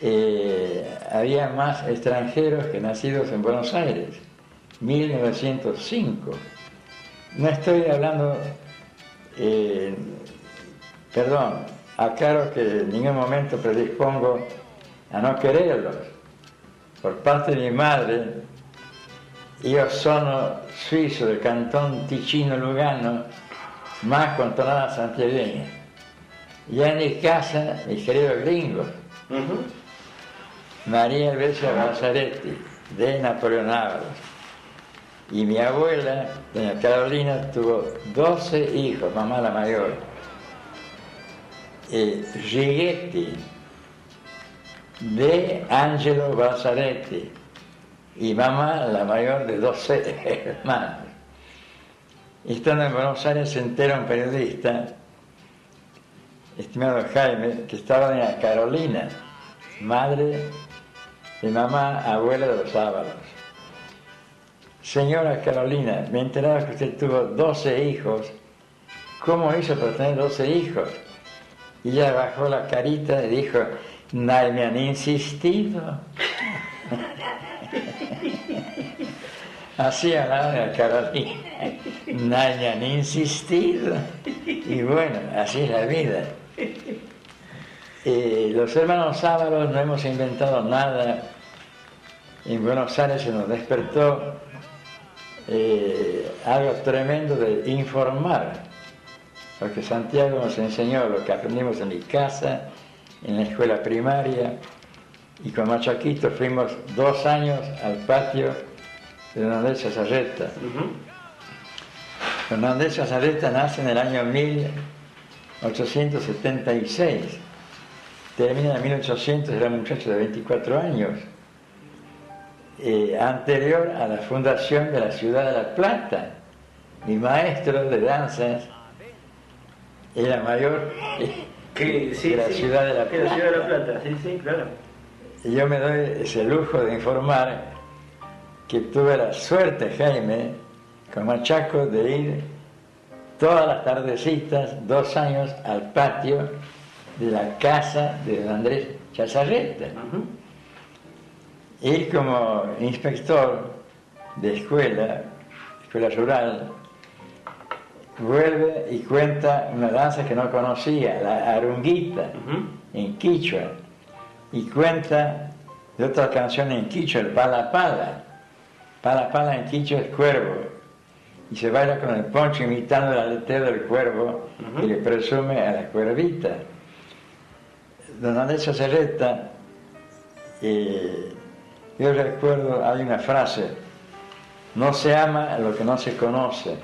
eh, había más extranjeros que nacidos en Buenos Aires. 1905. No estoy hablando, eh, perdón, aclaro que en ningún momento predispongo a no quererlos. Por parte de mi madre, io sono suizo del cantón Ticino Lugano, más con tonada santiagueña. Ya en mi casa, mis queridos gringos, María Elvesia Balzaretti, de Napoleón Ábalos. Y mi abuela, doña Carolina, tuvo 12 hijos, mamá la mayor. Eh, Righetti, de Angelo Balzaretti, y mamá, la mayor de 12 hermanos. Estando en Buenos Aires se entera un periodista, estimado Jaime, que estaba en la Carolina, madre de mamá, abuela de los Ábalos. Señora Carolina, me he enterado que usted tuvo 12 hijos. ¿Cómo hizo para tener 12 hijos? Y ella bajó la carita y dijo, nadie me han insistido. Así hablaba la Carolina. Nadie me han insistido. Y bueno, así es la vida. Eh, los hermanos Ábalos no hemos inventado nada. En Buenos Aires se nos despertó eh, algo tremendo de informar, porque Santiago nos enseñó lo que aprendimos en mi casa, en la escuela primaria, y con Machaquito fuimos dos años al patio de Don Andrés Azarreta. Don Andrés Azarreta nace en el año 1876, termina en 1800, era un muchacho de 24 años eh, anterior a la fundación de la ciudad de La Plata. Mi maestro de danzas era mayor Que, sí, de la sí, ciudad de La que la ciudad de La Plata. Plata, sí, sí, claro. Y yo me doy ese lujo de informar que tuve la suerte, Jaime, con Machaco, de ir todas las tardecitas, dos años, al patio de la casa de don Andrés Chazarreta. Ir como inspector de escuela, escuela rural, vuelve y cuenta una danza que no conocía, la arunguita, en quichua, y cuenta de otra canción en quichua, el pala pala. Pala pala en quichua es cuervo, y se baila con el poncho imitando el aleteo del cuervo y le presume a la cuervita. Don Andrés Sacerreta, eh, yo recuerdo, hay una frase, no se ama lo que no se conoce.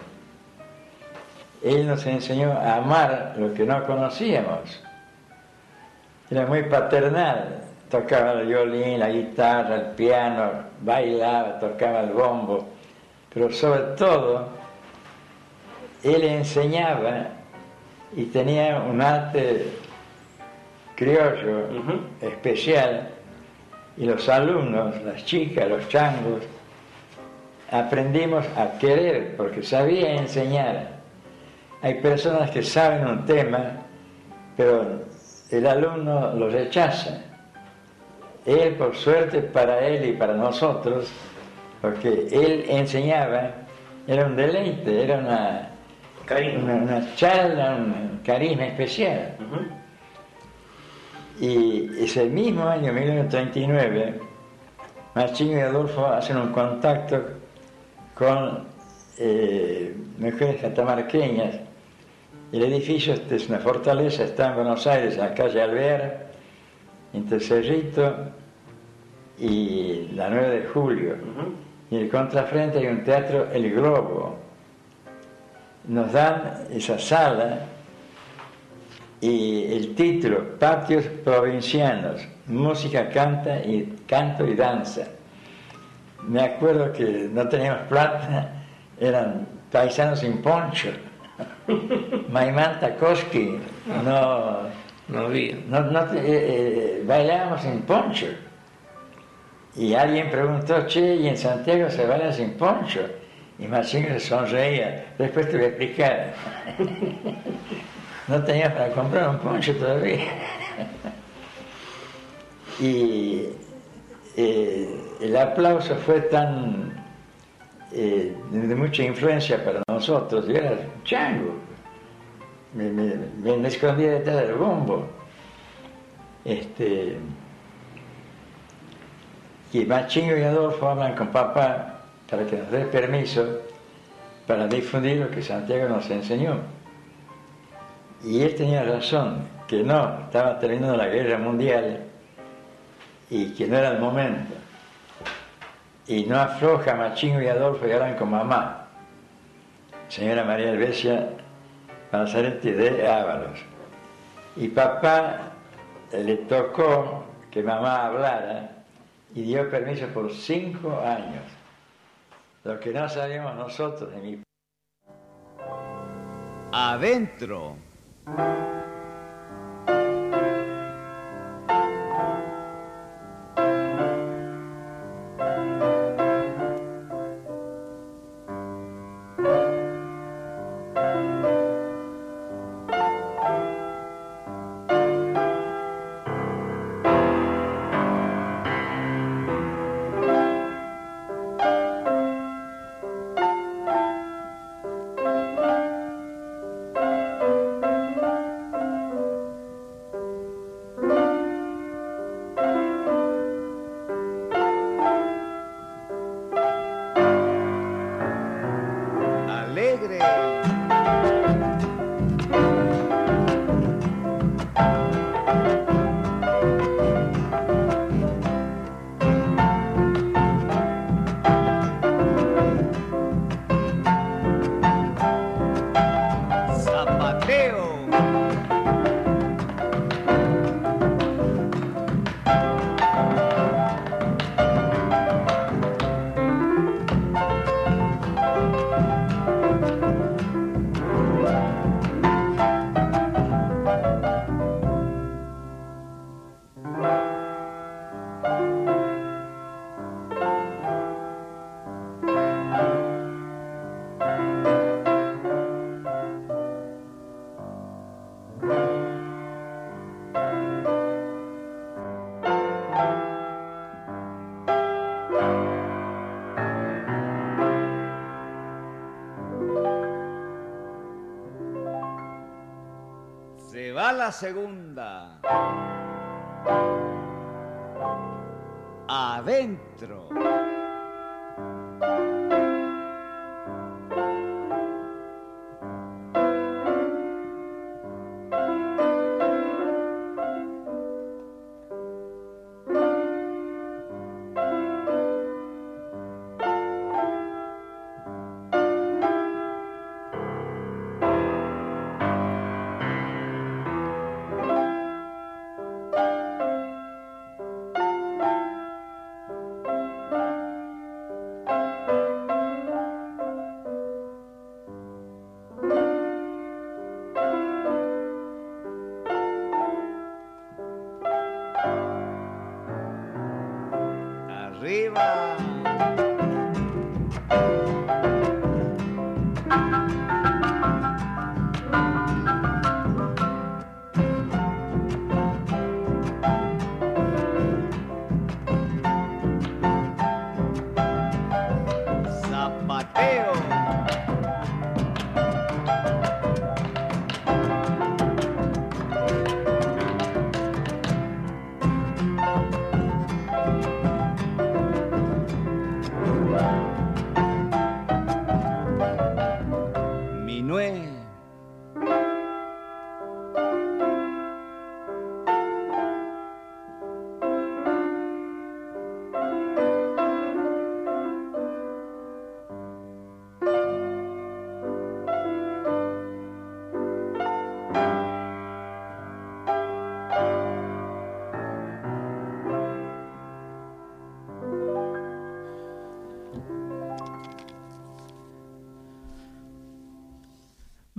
Él nos enseñó a amar lo que no conocíamos. Era muy paternal, tocaba el violín, la guitarra, el piano, bailaba, tocaba el bombo, pero sobre todo, él enseñaba y tenía un arte criollo especial y los alumnos, las chicas, los changos, aprendimos a querer porque sabía enseñar. Hay personas que saben un tema, pero el alumno lo rechaza. Él, por suerte para él y para nosotros, porque él enseñaba, era un deleite, era una, una, una charla, un carisma especial. Y ese mismo año, 1939, Marchín y Adolfo hacen un contacto con eh, mujeres catamarqueñas. El edificio este es una fortaleza, está en Buenos Aires, en la calle Alvear, entre Cerrito y la 9 de julio. Y en el contrafrente hay un teatro, El Globo. Nos dan esa sala y el título, Patios Provincianos, Música, canta y, Canto y Danza. Me acuerdo que no teníamos plata, eran paisanos sin poncho. Maimán Takoski, no, No había. no, no eh, eh, bailábamos sin poncho. Y alguien preguntó, che, ¿y en Santiago se baila sin poncho? Y Machín se sonreía, después te voy a explicar. no tenía para comprar un poncho todavía. y eh, el aplauso fue tan eh, de mucha influencia para nosotros. Yo era chango, me, me- escondía detrás del bombo. Este, y Machingo y Adolfo hablan con papá para que nos dé permiso para difundir lo que Santiago nos enseñó. Y él tenía razón, que no, estaba terminando la guerra mundial y que no era el momento. Y no afloja Machingo y Adolfo y hablan con mamá, señora María Elvesia Palazaretti de Ábalos. Y papá le tocó que mamá hablara y dio permiso por cinco años. Lo que no sabíamos nosotros de mi Adentro. Se Reva.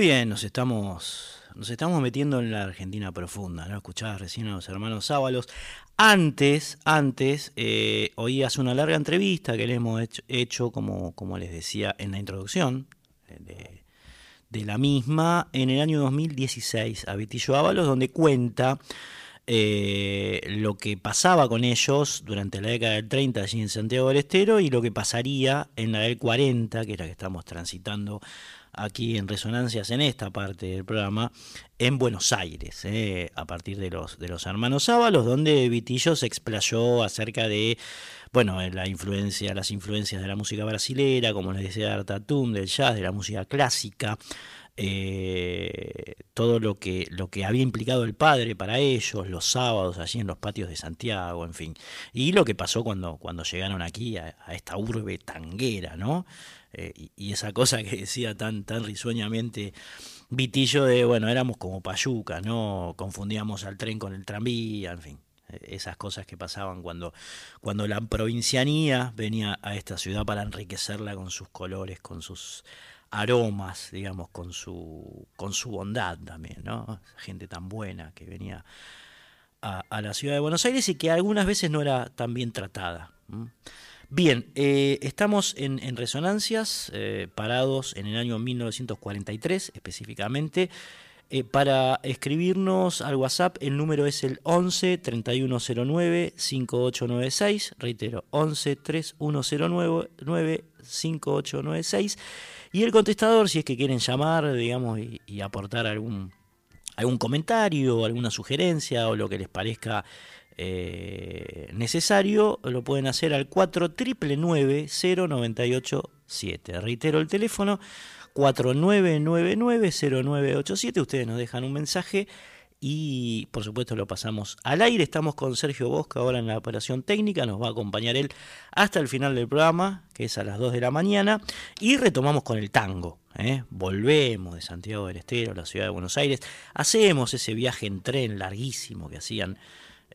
Bien, nos estamos, nos estamos metiendo en la Argentina profunda, ¿no? Escuchabas recién a los hermanos Sábalos. Antes, antes, eh, oías una larga entrevista que le hemos hecho, como, como les decía en la introducción de, de la misma, en el año 2016 a Vitillo Ábalos, donde cuenta eh, lo que pasaba con ellos durante la década del 30 allí en Santiago del Estero y lo que pasaría en la del 40, que es la que estamos transitando aquí en Resonancias en esta parte del programa, en Buenos Aires, eh, a partir de los, de los hermanos Ábalos, donde Vitillo se explayó acerca de bueno, la influencia, las influencias de la música brasilera, como les decía Artatum, del jazz, de la música clásica, eh, todo lo que, lo que había implicado el padre para ellos, los sábados allí en los patios de Santiago, en fin. Y lo que pasó cuando, cuando llegaron aquí a, a esta urbe tanguera, ¿no? Eh, y, esa cosa que decía tan, tan risueñamente Vitillo de, bueno, éramos como payucas, ¿no? Confundíamos al tren con el tranvía, en fin. Esas cosas que pasaban cuando, cuando la provincianía venía a esta ciudad para enriquecerla con sus colores, con sus aromas, digamos, con su, con su bondad también, ¿no? Gente tan buena que venía a, la ciudad de Buenos Aires y que algunas veces no era tan bien tratada. Bien, eh, estamos en, Resonancias, eh, parados en el año 1943 específicamente. Eh, para escribirnos al WhatsApp, el número es el 11 3109 5896. Reitero, 11 3109 5896. Y el contestador, si es que quieren llamar, digamos, y, y aportar algún, algún comentario, alguna sugerencia o lo que les parezca eh, necesario, lo pueden hacer al 4999-0987. Reitero el teléfono, 4999-0987. Ustedes nos dejan un mensaje y por supuesto lo pasamos al aire. Estamos con Sergio Bosca ahora en la operación técnica, nos va a acompañar él hasta el final del programa, que es a las 2 de la mañana, y retomamos con el tango. ¿eh? Volvemos de Santiago del Estero a la ciudad de Buenos Aires, hacemos ese viaje en tren larguísimo que hacían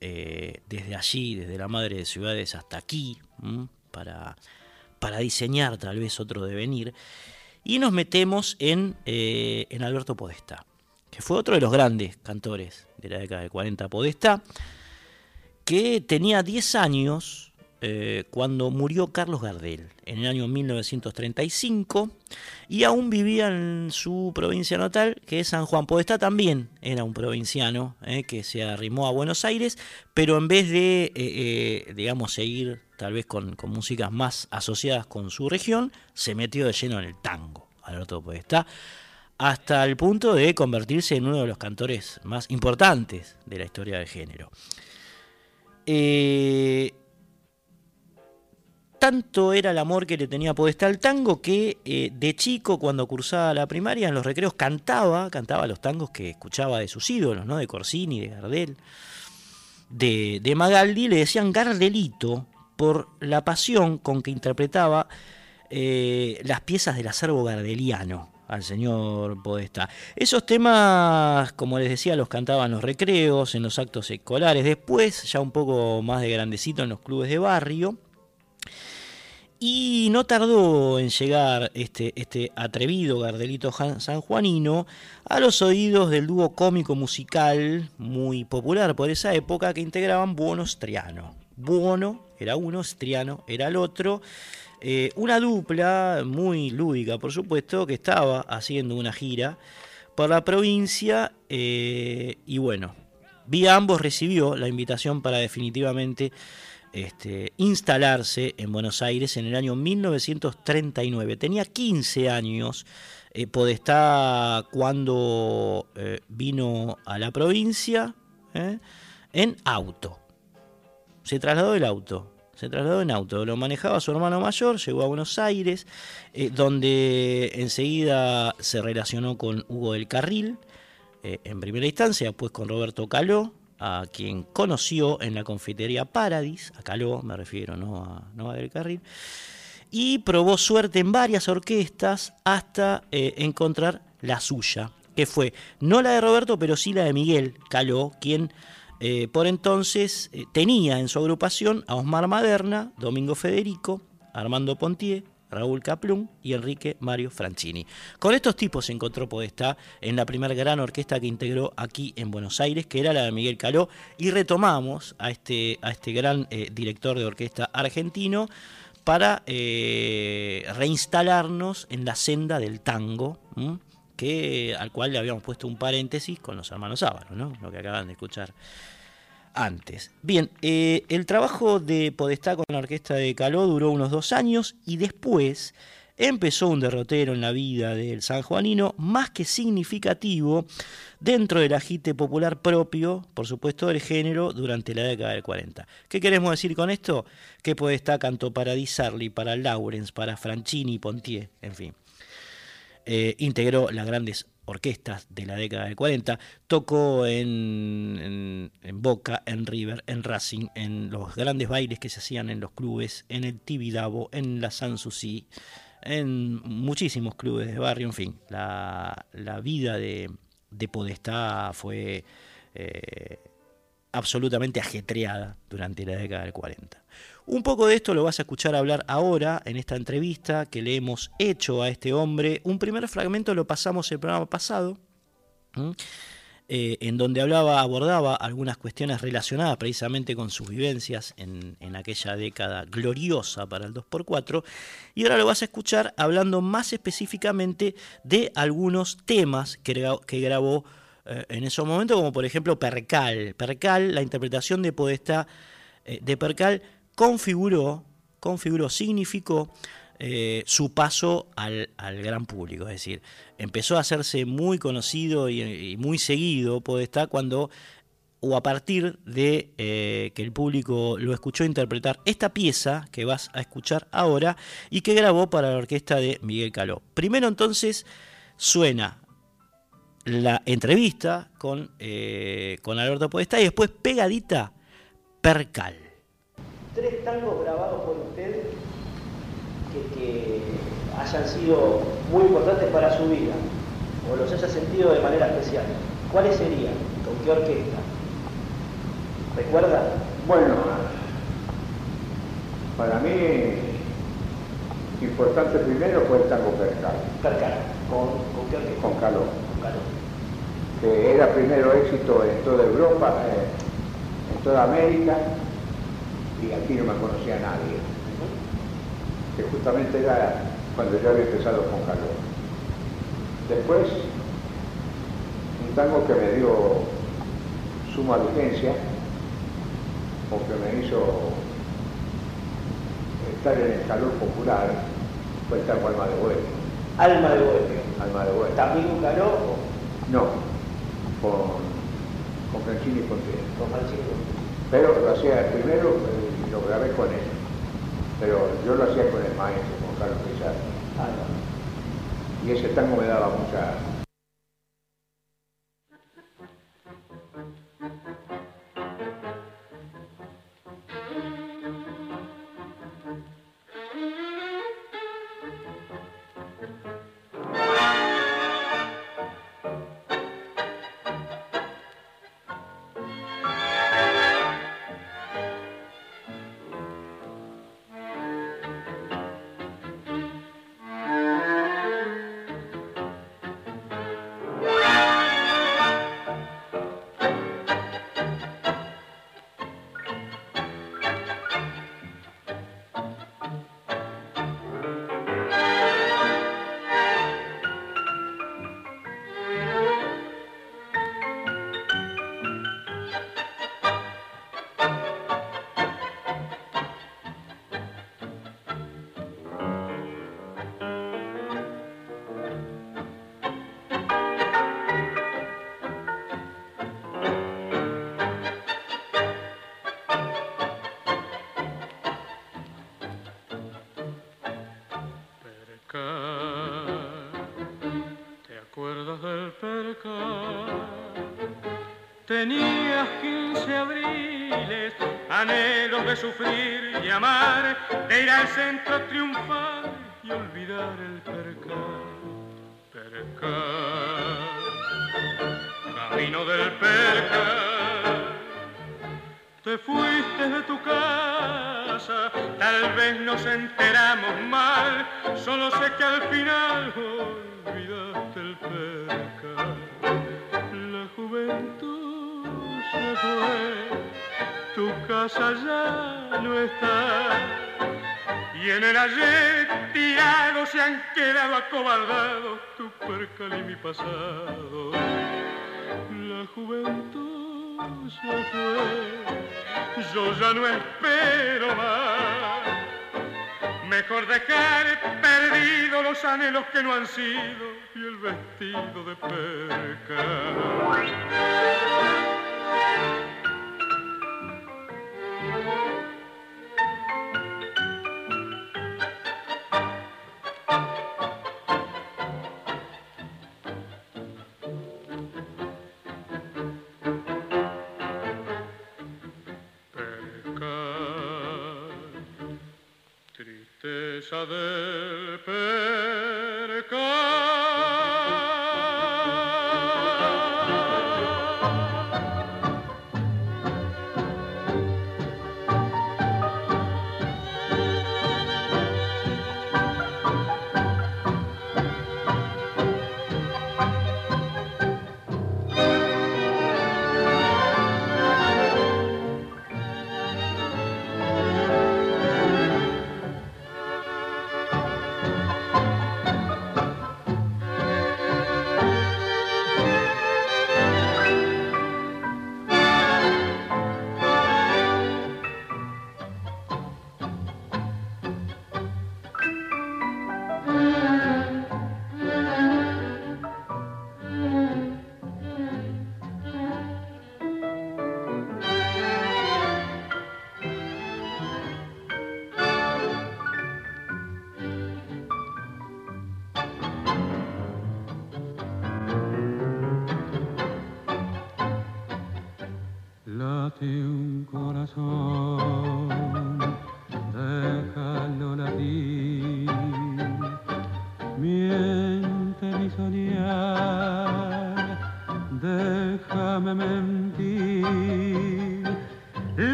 eh, desde allí, desde la madre de ciudades hasta aquí, para, para diseñar tal vez otro devenir. Y nos metemos en, eh, en Alberto Podestá, que fue otro de los grandes cantores de la década de 40 Podestá, que tenía 10 años eh, cuando murió Carlos Gardel, en el año 1935, y aún vivía en su provincia natal, que es San Juan. Podestá también era un provinciano eh, que se arrimó a Buenos Aires, pero en vez de, eh, digamos, seguir tal vez con, con, músicas más asociadas con su región, se metió de lleno en el tango, Alberto Podestá, hasta el punto de convertirse en uno de los cantores más importantes de la historia del género. Tanto era el amor que le tenía Podestá al tango que eh, de chico, cuando cursaba la primaria, en los recreos cantaba, cantaba los tangos que escuchaba de sus ídolos, ¿no? De Corsini, de Gardel, de, de Magaldi, le decían Gardelito por la pasión con que interpretaba eh, las piezas del acervo gardeliano al señor Podestá. Esos temas, como les decía, los cantaba en los recreos, en los actos escolares, después, ya un poco más de grandecito, en los clubes de barrio. Y no tardó en llegar este, este atrevido Gardelito sanjuanino a los oídos del dúo cómico musical muy popular por esa época que integraban Buono Striano. Buono era uno, Striano era el otro. Eh, una dupla muy lúdica, por supuesto, que estaba haciendo una gira por la provincia eh, y bueno, vía ambos recibió la invitación para definitivamente este, instalarse en Buenos Aires en el año 1939. Tenía 15 años eh, Podestá cuando eh, vino a la provincia eh, en auto. Se trasladó el auto. Se trasladó en auto, lo manejaba su hermano mayor, llegó a Buenos Aires, eh, donde enseguida se relacionó con Hugo del Carril, en primera instancia, después con Roberto Caló, a quien conoció en la confitería Paradis, a Caló me refiero, no a, no a Del Carril, y probó suerte en varias orquestas hasta eh, encontrar la suya, que fue no la de Roberto, pero sí la de Miguel Caló, quien eh, por entonces eh, tenía en su agrupación a Osmar Maderna, Domingo Federico, Armando Pontier, Raúl Caplún y Enrique Mario Franchini. Con estos tipos se encontró Podestá en la primera gran orquesta que integró aquí en Buenos Aires, que era la de Miguel Caló, y retomamos a este, a este gran eh, director de orquesta argentino para eh, reinstalarnos en la senda del tango, que, al cual le habíamos puesto un paréntesis con los hermanos Ávaro, ¿no? lo que acaban de escuchar antes. Bien, eh, el trabajo de Podestá con la orquesta de Caló duró unos dos años y después empezó un derrotero en la vida del sanjuanino más que significativo dentro del agite popular propio, por supuesto, del género durante la década del 40. ¿Qué queremos decir con esto? Que Podestá cantó para Di Sarli, para Lawrence, para Franchini, Pontier, en fin. Eh, integró las grandes orquestas de la década del 40, tocó en, en, Boca, en River, en Racing, en los grandes bailes que se hacían en los clubes, en el Tibidabo, en la Sanssouci, en muchísimos clubes de barrio, en fin, la, la vida de, de Podestá fue eh, absolutamente ajetreada durante la década del 40. Un poco de esto lo vas a escuchar hablar ahora en esta entrevista que le hemos hecho a este hombre. Un primer fragmento lo pasamos el programa pasado, eh, en donde hablaba, abordaba algunas cuestiones relacionadas precisamente con sus vivencias en, aquella década gloriosa para el 2x4. Y ahora lo vas a escuchar hablando más específicamente de algunos temas que grabó eh, en esos momentos, como por ejemplo Percal. Percal, la interpretación de Podestá eh, de Percal configuró, configuró, significó eh, su paso al, al gran público. Es decir, empezó a hacerse muy conocido y, muy seguido Podestá cuando o a partir de eh, que el público lo escuchó interpretar esta pieza que vas a escuchar ahora y que grabó para la orquesta de Miguel Caló. Primero entonces suena la entrevista con, eh, con Alberto Podestá y después pegadita Percal. Tres tangos grabados por usted que, que hayan sido muy importantes para su vida o los haya sentido de manera especial. ¿Cuáles serían? ¿Con qué orquesta? ¿Recuerda? Bueno, para mí importante primero fue el tango Percal, Percal. ¿Con, con qué orquesta? con Caló, Con Caló. que era primero éxito en toda Europa, eh, en toda América, y aquí no me conocía nadie, que justamente era cuando yo había empezado con Caló. Después, un tango que me dio suma vigencia, o que me hizo estar en el calor popular, fue el tango Alma de Bohemio. Alma de Bohemio. Alma de Bohemio. ¿También con Caló o No, con, con Francini y Contreras. con Francisco? Pero lo hacía primero eh, y lo grabé con él. Pero yo lo hacía con el maestro, con Carlos Pizarro. Ah, no. Y ese tango me daba mucha... Tenías 15 abriles, anhelos de sufrir y amar, de ir al centro triunfar y olvidar el percal. Percal, camino del percal. Te fuiste de tu casa, tal vez nos enteramos mal, solo sé que al final olvidaste el percal. Fue, tu casa ya no está, y en el ayer tirado se han quedado acobardados tu percal y mi pasado. La juventud se fue, yo ya no espero más. Mejor dejar perdidos los anhelos que no han sido y el vestido de perca. Percal, del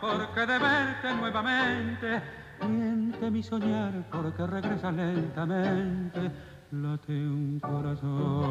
porque de verte nuevamente miente mi soñar porque regresa lentamente late un corazón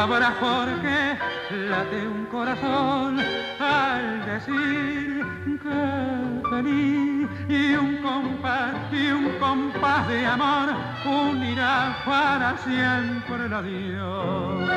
sabrás por qué late un corazón al decir que feliz y un compás y un compás de amor unirá para siempre el adiós.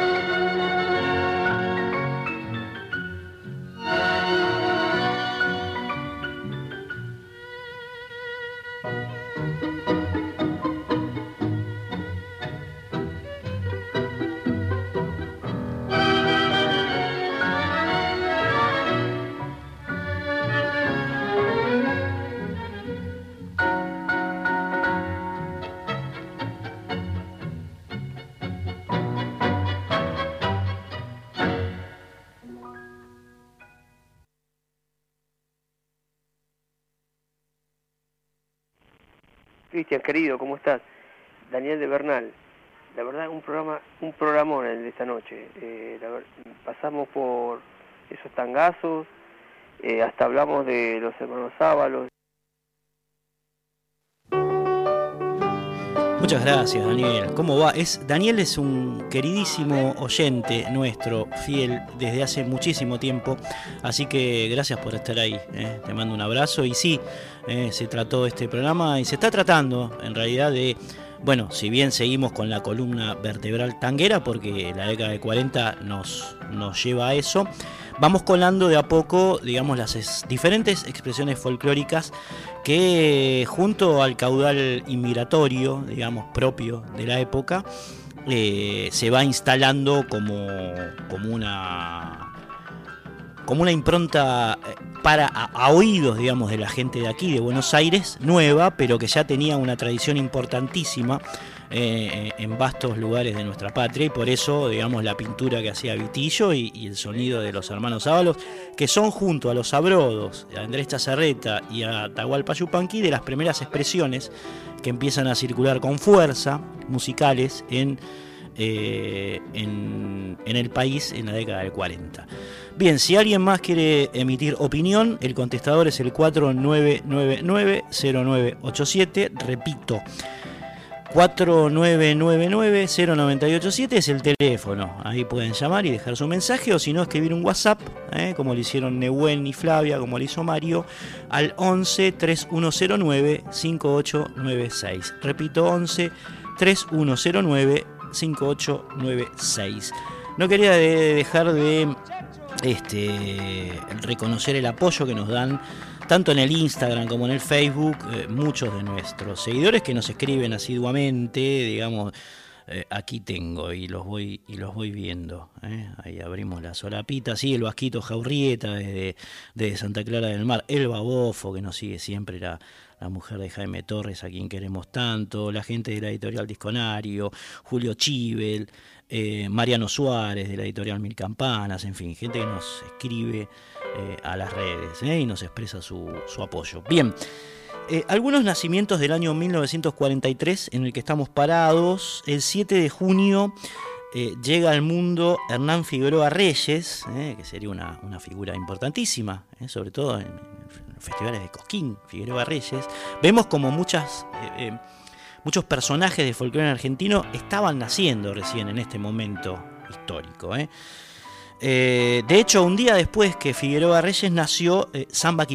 Cristian, querido, ¿cómo estás? Daniel de Bernal. La verdad, un programa, un programón el de esta noche. Eh, la pasamos por esos tangazos, eh, hasta hablamos de los hermanos Ábalos. Muchas gracias, Daniel. ¿Cómo va? Es, Daniel es un queridísimo oyente nuestro, fiel desde hace muchísimo tiempo. Así que gracias por estar ahí. ¿eh? Te mando un abrazo. Y sí, eh, se trató este programa y se está tratando en realidad de. Bueno, si bien seguimos con la columna vertebral tanguera, porque la década de 40 nos, nos lleva a eso, vamos colando de a poco, digamos, las es- diferentes expresiones folclóricas que junto al caudal inmigratorio, digamos, propio de la época, eh, se va instalando como, como una como una impronta eh, para a, oídos, digamos, de la gente de aquí, de Buenos Aires, nueva, pero que ya tenía una tradición importantísima eh, en vastos lugares de nuestra patria y por eso, digamos, la pintura que hacía Vitillo y, y el sonido de los hermanos Ábalos, que son junto a los Abrodos, a Andrés Chazarreta y a Tahualpa Yupanqui de las primeras expresiones que empiezan a circular con fuerza musicales en, eh, en, el país en la década del 40. Bien, si alguien más quiere emitir opinión, el contestador es el 4999-0987, repito, 4999-0987 es el teléfono. Ahí pueden llamar y dejar su mensaje o si no escribir un WhatsApp, ¿eh? como lo hicieron Nehuen y Flavia, como lo hizo Mario, al 11 3109 5896. Repito, 11 3109 5896. No quería de- dejar de este, reconocer el apoyo que nos dan tanto en el Instagram como en el Facebook, eh, muchos de nuestros seguidores que nos escriben asiduamente, digamos, eh, aquí tengo y los voy y los voy viendo. ¿eh? Ahí abrimos la solapita, sí, el Vasquito Jaurrieta desde, desde Santa Clara del Mar, el Babofo que nos sigue siempre, la, la mujer de Jaime Torres, a quien queremos tanto, la gente de la editorial Disconario, Julio Chivel, eh, Mariano Suárez de la editorial Mil Campanas, en fin, gente que nos escribe eh, a las redes ¿eh? y nos expresa su, apoyo. Bien, algunos nacimientos del año 1943 en el que estamos parados. El 7 de junio llega al mundo Hernán Figueroa Reyes, que sería una, figura importantísima, sobre todo en, festivales de Cosquín, Figueroa Reyes. Vemos como muchas... eh, eh, muchos personajes de folclore argentino estaban naciendo recién en este momento histórico. ¿eh? Eh, de hecho, un día después que Figueroa Reyes nació eh, Samba.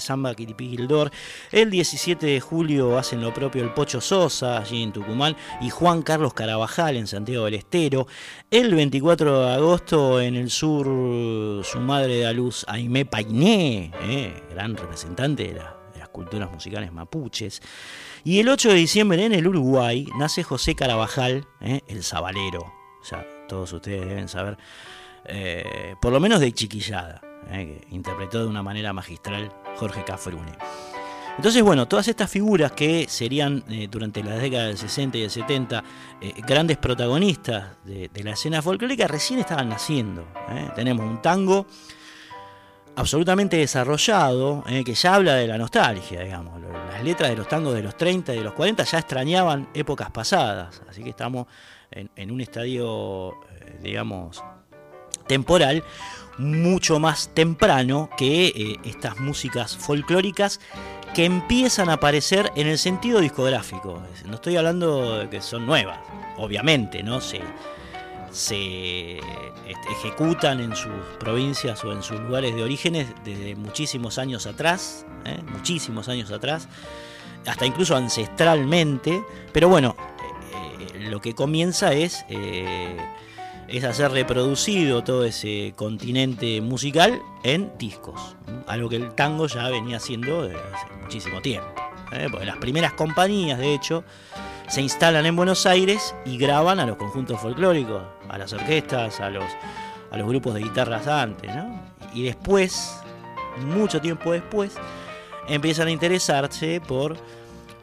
Samba Quipildor. El 17 de julio hacen lo propio el Pocho Sosa, allí en Tucumán, y Juan Carlos Carabajal en Santiago del Estero. El 24 de agosto en el sur, su madre da luz Aimé Painé, ¿eh? gran representante de, de las culturas musicales mapuches. Y el 8 de diciembre en el Uruguay nace José Carabajal, ¿eh? el Zabalero. O sea, todos ustedes deben saber, eh, por lo menos de Chiquillada, ¿eh? que interpretó de una manera magistral Jorge Cafrune. Entonces, bueno, todas estas figuras que serían eh, durante las décadas del 60 y del 70 eh, grandes protagonistas de, la escena folclórica recién estaban naciendo. Tenemos un tango absolutamente desarrollado, que ya habla de la nostalgia, digamos. Las letras de los tangos de los 30 y de los 40 ya extrañaban épocas pasadas, así que estamos en, un estadio, digamos, temporal mucho más temprano que eh, estas músicas folclóricas que empiezan a aparecer en el sentido discográfico. No estoy hablando de que son nuevas, obviamente, ¿no? Se, se ejecutan en sus provincias o en sus lugares de orígenes desde muchísimos años atrás, ¿eh? muchísimos años atrás, hasta incluso ancestralmente, pero bueno, eh, lo que comienza es, es hacer reproducido todo ese continente musical en discos, algo que el tango ya venía haciendo desde hace muchísimo tiempo. ¿eh? Porque las primeras compañías, de hecho, se instalan en Buenos Aires y graban a los conjuntos folclóricos, a las orquestas, a los, a los grupos de guitarras antes, ¿no? Y después, mucho tiempo después, empiezan a interesarse por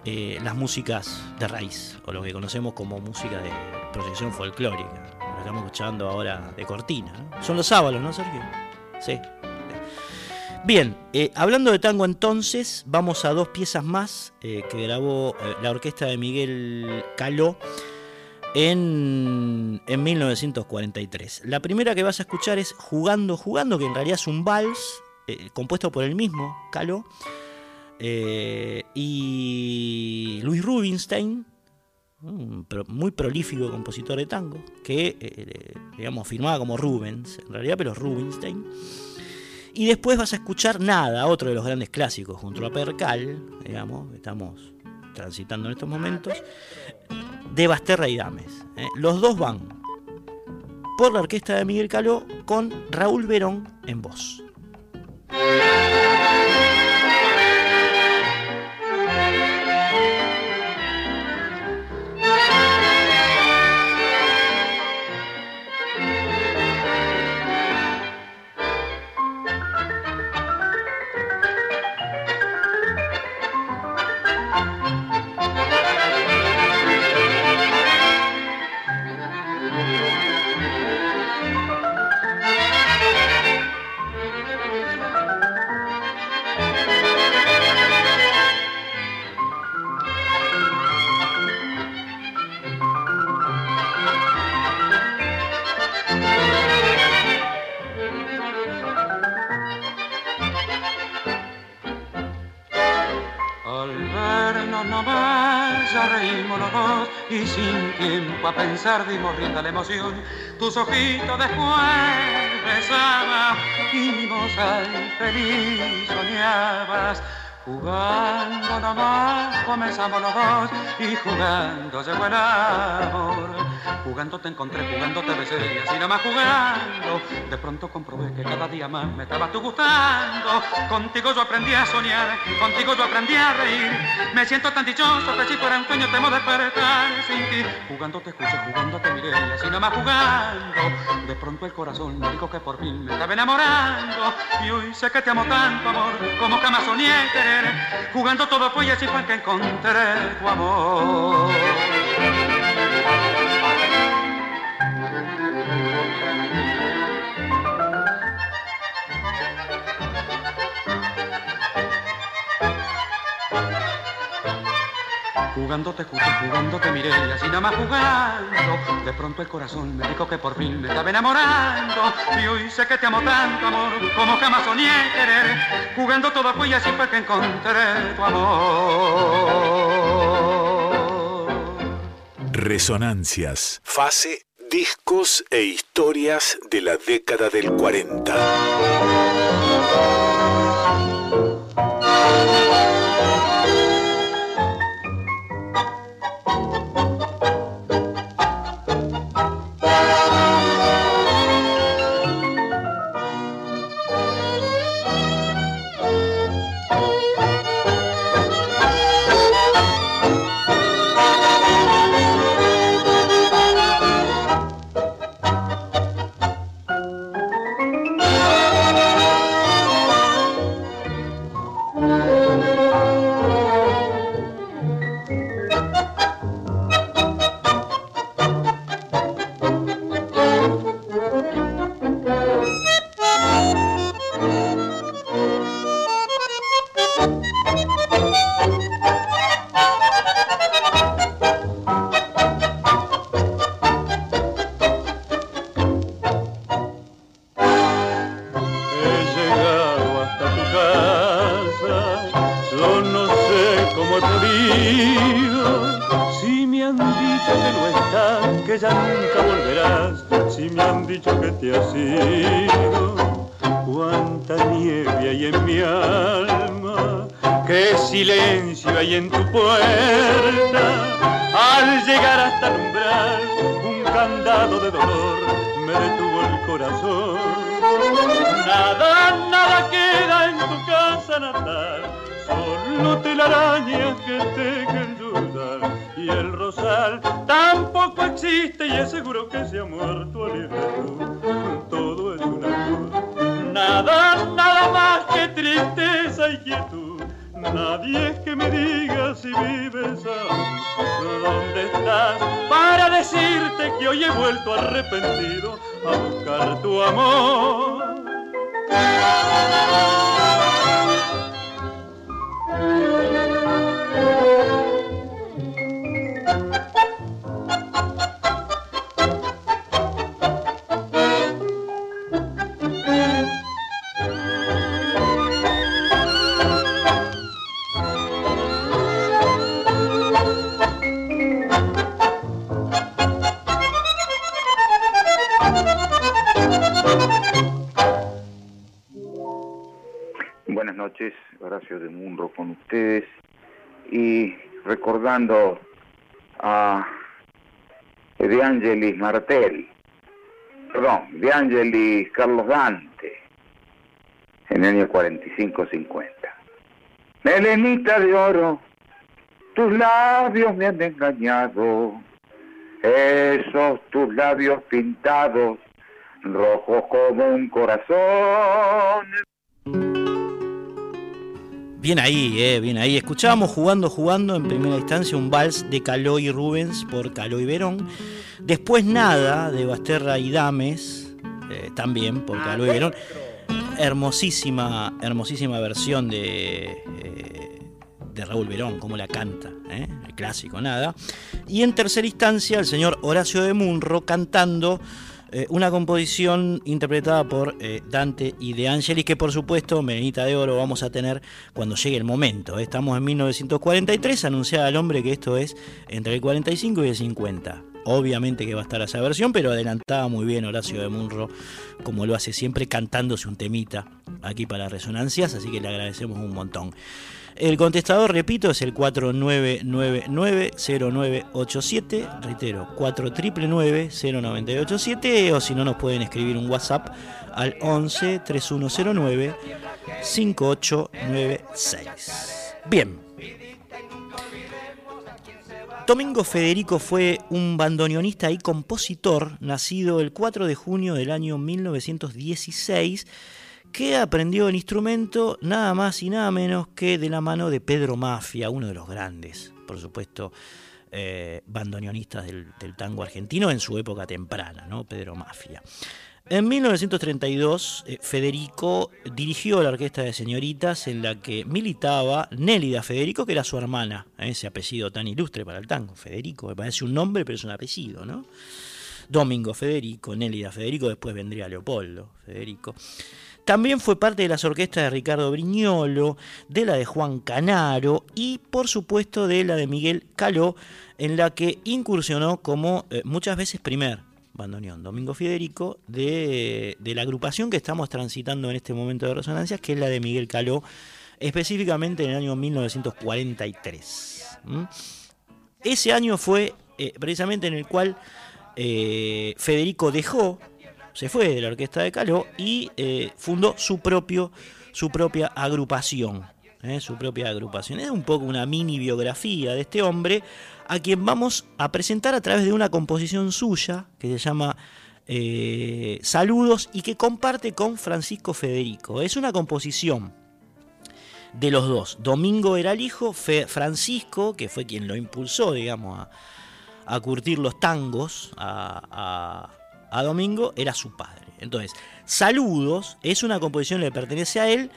eh, las músicas de raíz, o lo que conocemos como música de proyección folclórica. Estamos escuchando ahora de cortina. Son los sábados, ¿no, Sergio? Sí. Bien, eh, hablando de tango entonces, vamos a dos piezas más eh, que grabó eh, la orquesta de Miguel Caló en, en 1943. La primera que vas a escuchar es Jugando, Jugando, que en realidad es un vals compuesto por el mismo Caló y Luis Rubinstein, un muy prolífico compositor de tango, que eh, digamos firmaba como Rubens, en realidad, pero Rubinstein. Y después vas a escuchar Nada, otro de los grandes clásicos, junto a Percal, digamos, estamos transitando en estos momentos, de Basterra y Dames. ¿eh? Los dos van por la orquesta de Miguel Caló con Raúl Verón en voz. Al vernos nomás ya reímos los dos y sin tiempo a pensar dimos rienda la emoción. Tus ojitos después besaba y mi moza feliz soñabas. Jugando nomás comenzamos los dos y jugando llegó el amor. Jugando te encontré, jugando te besé y así nomás jugando. De pronto comprobé que cada día más me estabas tú gustando. Contigo yo aprendí a soñar, contigo yo aprendí a reír. Me siento tan dichoso que si fuera un sueño temo despertar sin ti. Jugando te escuché, jugando te miré y así nomás jugando. De pronto el corazón me dijo que por fin me estaba enamorando. Y hoy sé que te amo tanto, amor, como jamás soñé querer. Jugando todo fue y así fue que encontré tu amor. Jugando te escuché, jugando te miré y así nada más jugando. De pronto el corazón me dijo que por fin me estaba enamorando. Y hoy sé que te amo tanto, amor, como jamás soñé querer. Jugando todo fue y así fue que encontré tu amor. Resonancias. Fase, discos e historias de la década del 40. De Munro con ustedes y recordando a De Angelis Martel, perdón, De Angelis Carlos Dante, en el año 45-50. Melenita de oro, tus labios me han engañado, esos tus labios pintados, rojos como un corazón. Bien ahí, eh, bien ahí. Escuchábamos jugando, jugando en primera instancia un vals de Caló y Rubens por Caló y Verón. Después nada de Basterra y Dames, eh, también por Caló y Verón. Hermosísima, hermosísima versión de, eh, de Raúl Verón, como la canta, eh, el clásico, nada. Y en tercera instancia el señor Horacio de Munro cantando eh, una composición interpretada por eh, Dante y De Angelis, que por supuesto, Melenita de Oro, vamos a tener cuando llegue el momento. Estamos en 1943, anunciada al hombre que esto es entre el 45 y el 50. Obviamente que va a estar esa versión, pero adelantaba muy bien Horacio de Munro, como lo hace siempre, cantándose un temita aquí para Resonancias, así que le agradecemos un montón. El contestador, repito, es el 4999-0987. Reitero, 4999-0987. O si no, nos pueden escribir un WhatsApp al 11 3109 5896. Bien. Domingo Federico fue un bandoneonista y compositor, nacido el 4 de junio del año 1916 que aprendió el instrumento nada más y nada menos que de la mano de Pedro Mafia, uno de los grandes, por supuesto, eh, bandoneonistas del, tango argentino en su época temprana, ¿no? Pedro Mafia. En 1932, eh, Federico dirigió la orquesta de señoritas en la que militaba Nélida Federico, que era su hermana, ¿eh? ese apellido tan ilustre para el tango, Federico, me parece un nombre, pero es un apellido, ¿no? Domingo Federico, Nélida Federico, después vendría Leopoldo Federico. También fue parte de las orquestas de Ricardo Briñolo, de la de Juan Canaro y por supuesto de la de Miguel Caló, en la que incursionó como eh, muchas veces primer bandoneón, Domingo Federico, de, de, la agrupación que estamos transitando en este momento de resonancias, que es la de Miguel Caló, específicamente en el año 1943. ¿Mm? Ese año fue eh, precisamente en el cual eh, Federico dejó se fue de la orquesta de Caló y eh, fundó su propio su propia agrupación eh, su propia agrupación. Es un poco una mini biografía de este hombre a quien vamos a presentar a través de una composición suya que se llama eh, Saludos y que comparte con Francisco Federico. Es una composición de los dos. Domingo era el hijo Francisco que fue quien lo impulsó digamos a, a curtir los tangos a a Domingo era su padre. Entonces, Saludos es una composición que le pertenece a él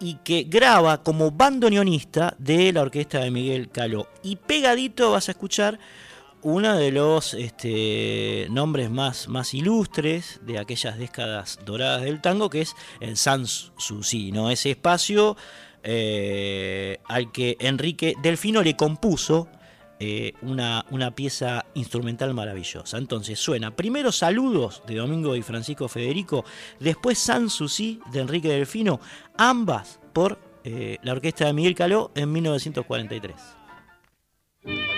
y que graba como bandoneonista de la orquesta de Miguel Caló. Y pegadito vas a escuchar uno de los este, nombres más, más ilustres de aquellas décadas doradas del tango, que es el Sans Souci, ¿no? ese espacio eh, al que Enrique Delfino le compuso eh, una, una pieza instrumental maravillosa. Entonces suena primero Saludos de Domingo y Francisco Federico, después San Susi de Enrique Delfino, ambas por eh, la orquesta de Miguel Caló en 1943.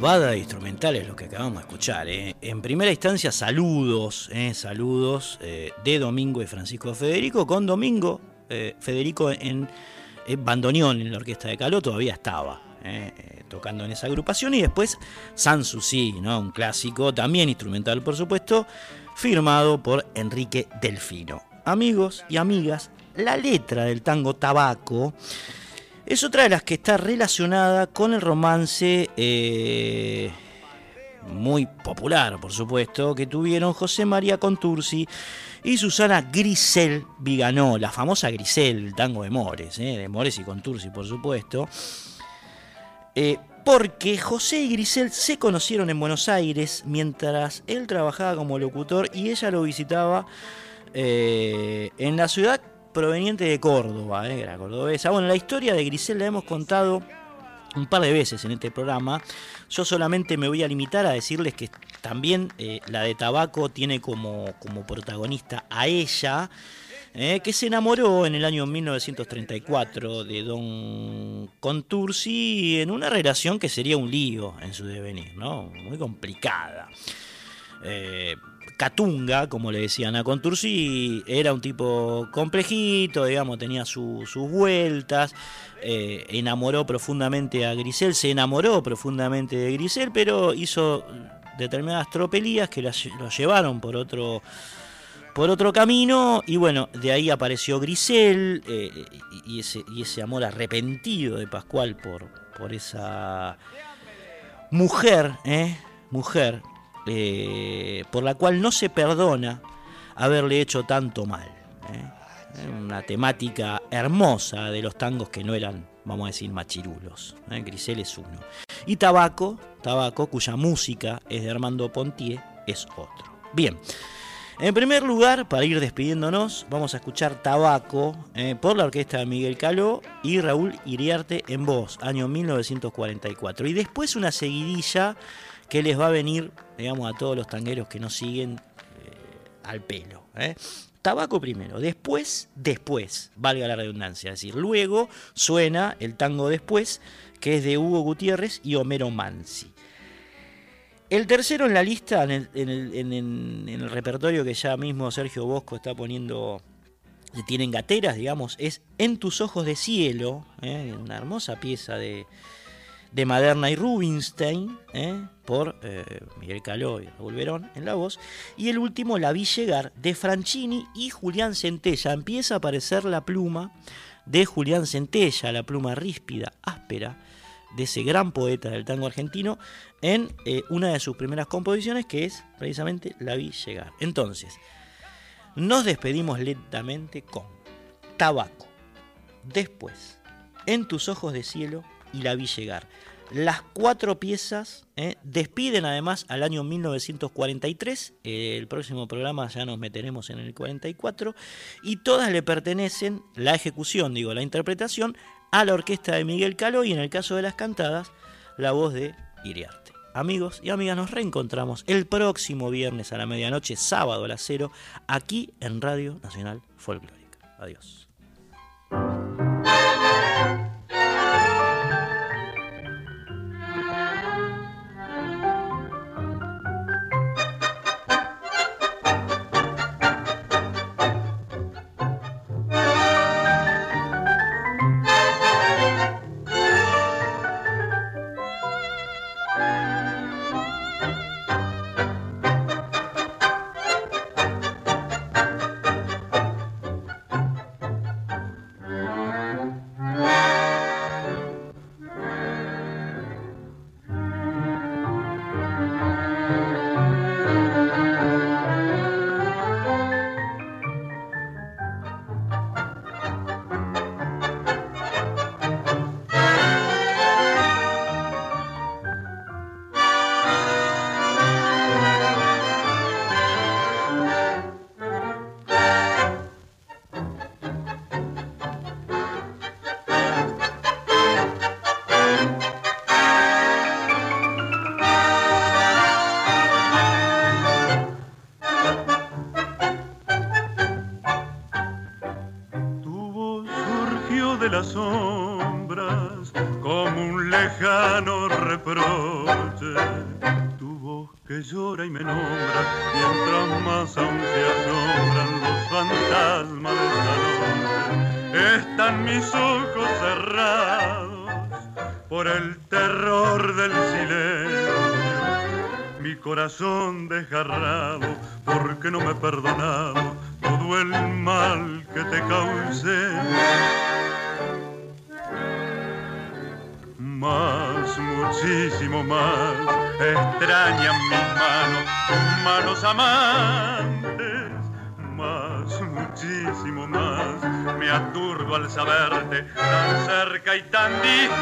Pavada de instrumentales lo que acabamos de escuchar. ¿eh? En primera instancia, saludos, ¿eh? saludos eh, de Domingo y Francisco Federico, con Domingo Federico en, bandoneón en la orquesta de Caló, todavía estaba. tocando en esa agrupación y después Sanssouci, ¿no? un clásico también instrumental por supuesto firmado por Enrique Delfino amigos y amigas la letra del tango Tabaco es otra de las que está relacionada con el romance eh, muy popular, por supuesto, que tuvieron José María Contursi y Susana Grisel Viganó, la famosa Grisel, el tango de Mores, eh, de Mores y Contursi, por supuesto. Eh, porque José y Grisel se conocieron en Buenos Aires mientras él trabajaba como locutor y ella lo visitaba en la ciudad proveniente de Córdoba, eh, era cordobesa. Bueno, la historia de Grisel la hemos contado un par de veces en este programa. Yo solamente me voy a limitar a decirles que también eh, la de Tabaco tiene como, como protagonista a ella, eh, que se enamoró en el año 1934 de Don Contursi en una relación que sería un lío en su devenir, ¿no? Muy complicada. Eh, Catunga, como le decían a Contursi, era un tipo complejito, digamos, tenía su- sus vueltas, eh, enamoró profundamente a Grisel, se enamoró profundamente de Grisel, pero hizo determinadas tropelías que lo llevaron por otro, por otro camino, y bueno, de ahí apareció Grisel, eh, y ese, y ese amor arrepentido de Pascual por, por esa mujer, ¿eh? mujer, eh, por la cual no se perdona haberle hecho tanto mal. ¿eh? Una temática hermosa de los tangos que no eran, vamos a decir, machirulos. ¿eh? Grisel es uno. Y Tabaco, Tabaco, cuya música es de Armando Pontier, es otro. Bien. En primer lugar, para ir despidiéndonos, vamos a escuchar Tabaco por la orquesta de Miguel Caló y Raúl Iriarte en voz, año 1944. Y después una seguidilla que les va a venir, digamos, a todos los tangueros que nos siguen eh, al pelo. ¿eh? Tabaco primero, después, después, valga la redundancia, es decir, luego suena el tango después, que es de Hugo Gutiérrez y Homero Mansi. El tercero en la lista, en el, repertorio que ya mismo Sergio Bosco está poniendo, que tienen gateras, digamos, es En tus ojos de cielo, ¿eh? una hermosa pieza de, de Maderna y Rubinstein, ¿eh? por eh, Miguel Caló y Raúl Verón en la voz. Y el último, La vi llegar, de Franchini y Julián Centella. Empieza a aparecer la pluma de Julián Centella, la pluma ríspida, áspera, de ese gran poeta del tango argentino, en eh, una de sus primeras composiciones, que es precisamente La vi llegar. Entonces, nos despedimos lentamente con Tabaco, después, En tus ojos de cielo y La vi llegar. Las cuatro piezas eh, despiden además al año 1943, eh, el próximo programa ya nos meteremos en el 44, y todas le pertenecen, la ejecución, digo, la interpretación, a la orquesta de Miguel Caló y en el caso de las cantadas, la voz de Iriarte. Amigos y amigas, nos reencontramos el próximo viernes a la medianoche, sábado a las cero, aquí en Radio Nacional Folclórica. Adiós. Corazón desgarrado porque no me he perdonado todo el mal que te causé. Más, muchísimo más, extrañan mis manos, tus manos amantes. Más, muchísimo más, me aturdo al saberte tan cerca y tan distante.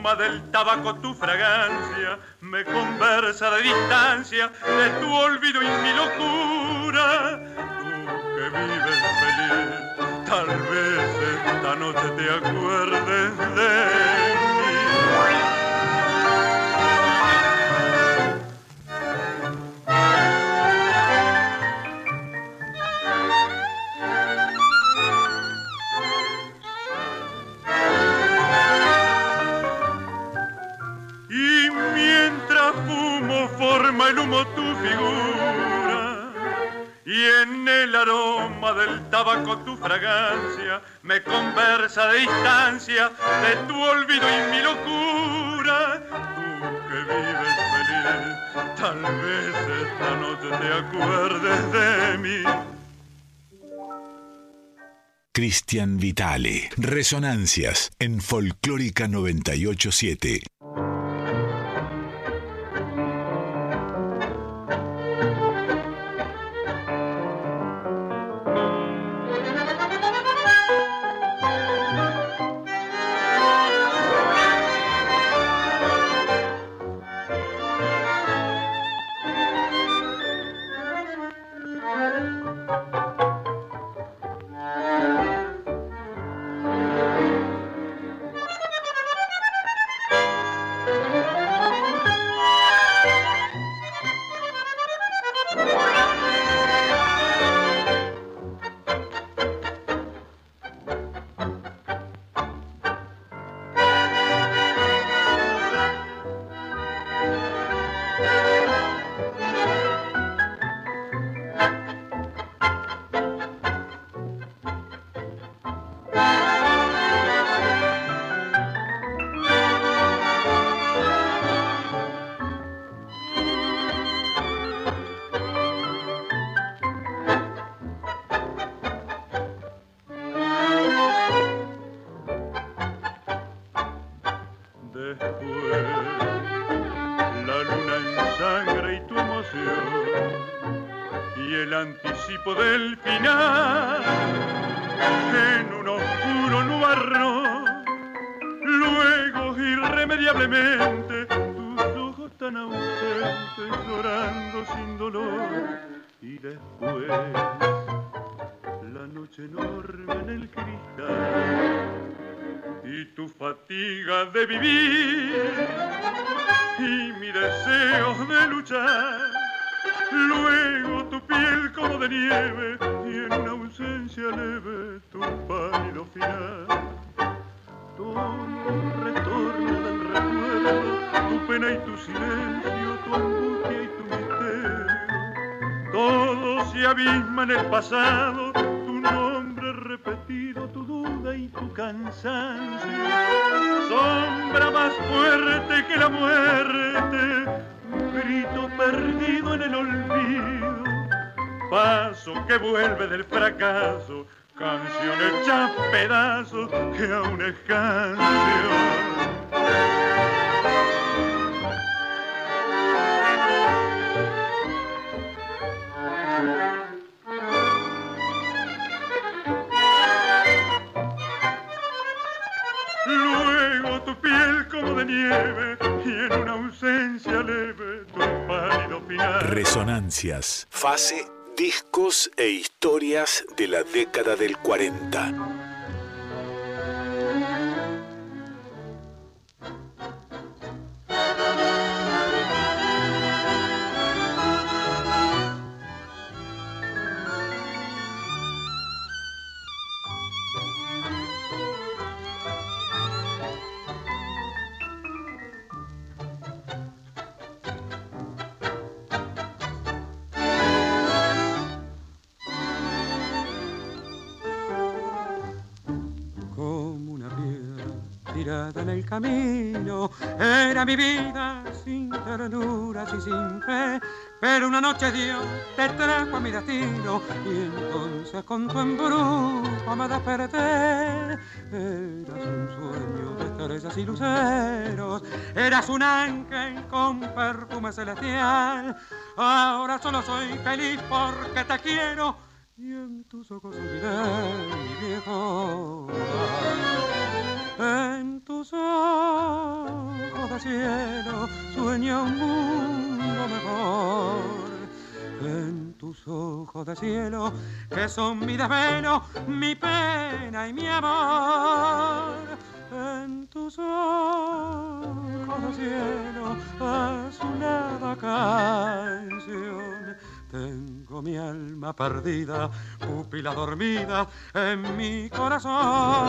Del tabaco tu fragancia me conversa de distancia de tu olvido y mi locura. Tú que vives feliz, tal vez esta noche te acuerdes de forma el humo tu figura y en el aroma del tabaco tu fragancia me conversa de distancia de tu olvido y mi locura. Tú que vives feliz, tal vez esta noche te acuerdes de mí. Cristian Vitale. Resonancias en Folclórica 987. Tus ojos tan ausentes llorando sin dolor, y después la noche enorme en el cristal y tu fatiga de vivir y mi deseo de luchar. Luego tu piel como de nieve y en una ausencia leve tu pálido final. Un retorno del recuerdo, tu pena y tu silencio, tu angustia y tu misterio. Todo se abisma en el pasado, tu nombre repetido, tu duda y tu cansancio. Sombra más fuerte que la muerte, un grito perdido en el olvido. Paso que vuelve del fracaso, canción hecha pedazos que aún es canción. Luego tu piel como de nieve y en una ausencia leve tu pálido final. Resonancias. Fase, discos e historias de la década del 40. Camino. Era mi vida sin ternuras y sin fe, pero una noche Dios te trajo a mi destino y entonces con tu embrujo me desperté. Eras un sueño de estrellas y luceros, eras un ángel con perfume celestial. Ahora solo soy feliz porque te quiero y en tus ojos olvidé mi viejo En tus ojos de cielo sueña un mundo mejor. En tus ojos de cielo que son mi desvelo, mi pena y mi amor. En tus ojos de cielo azulada canción tengo mi alma perdida, pupila dormida en mi corazón.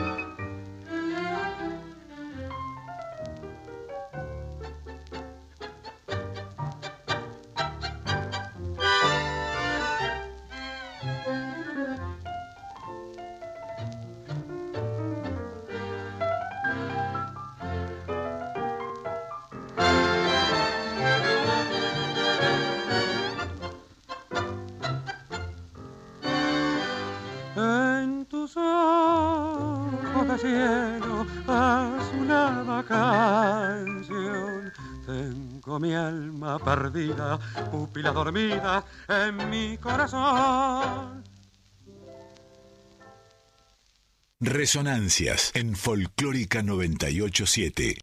perdida, pupila dormida en mi corazón. Resonancias en Folclórica 987.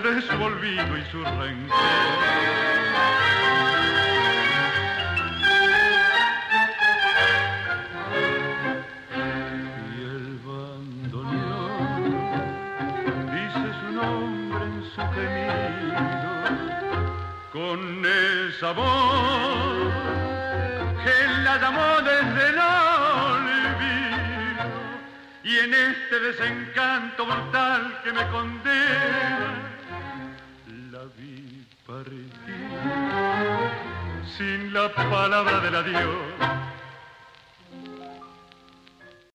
De su olvido y su rencor. Y el bandoneón dice su nombre en su gemido con esa voz que la llamó desde el olvido y en este desencanto brutal que me condena partir. Sin la palabra del adiós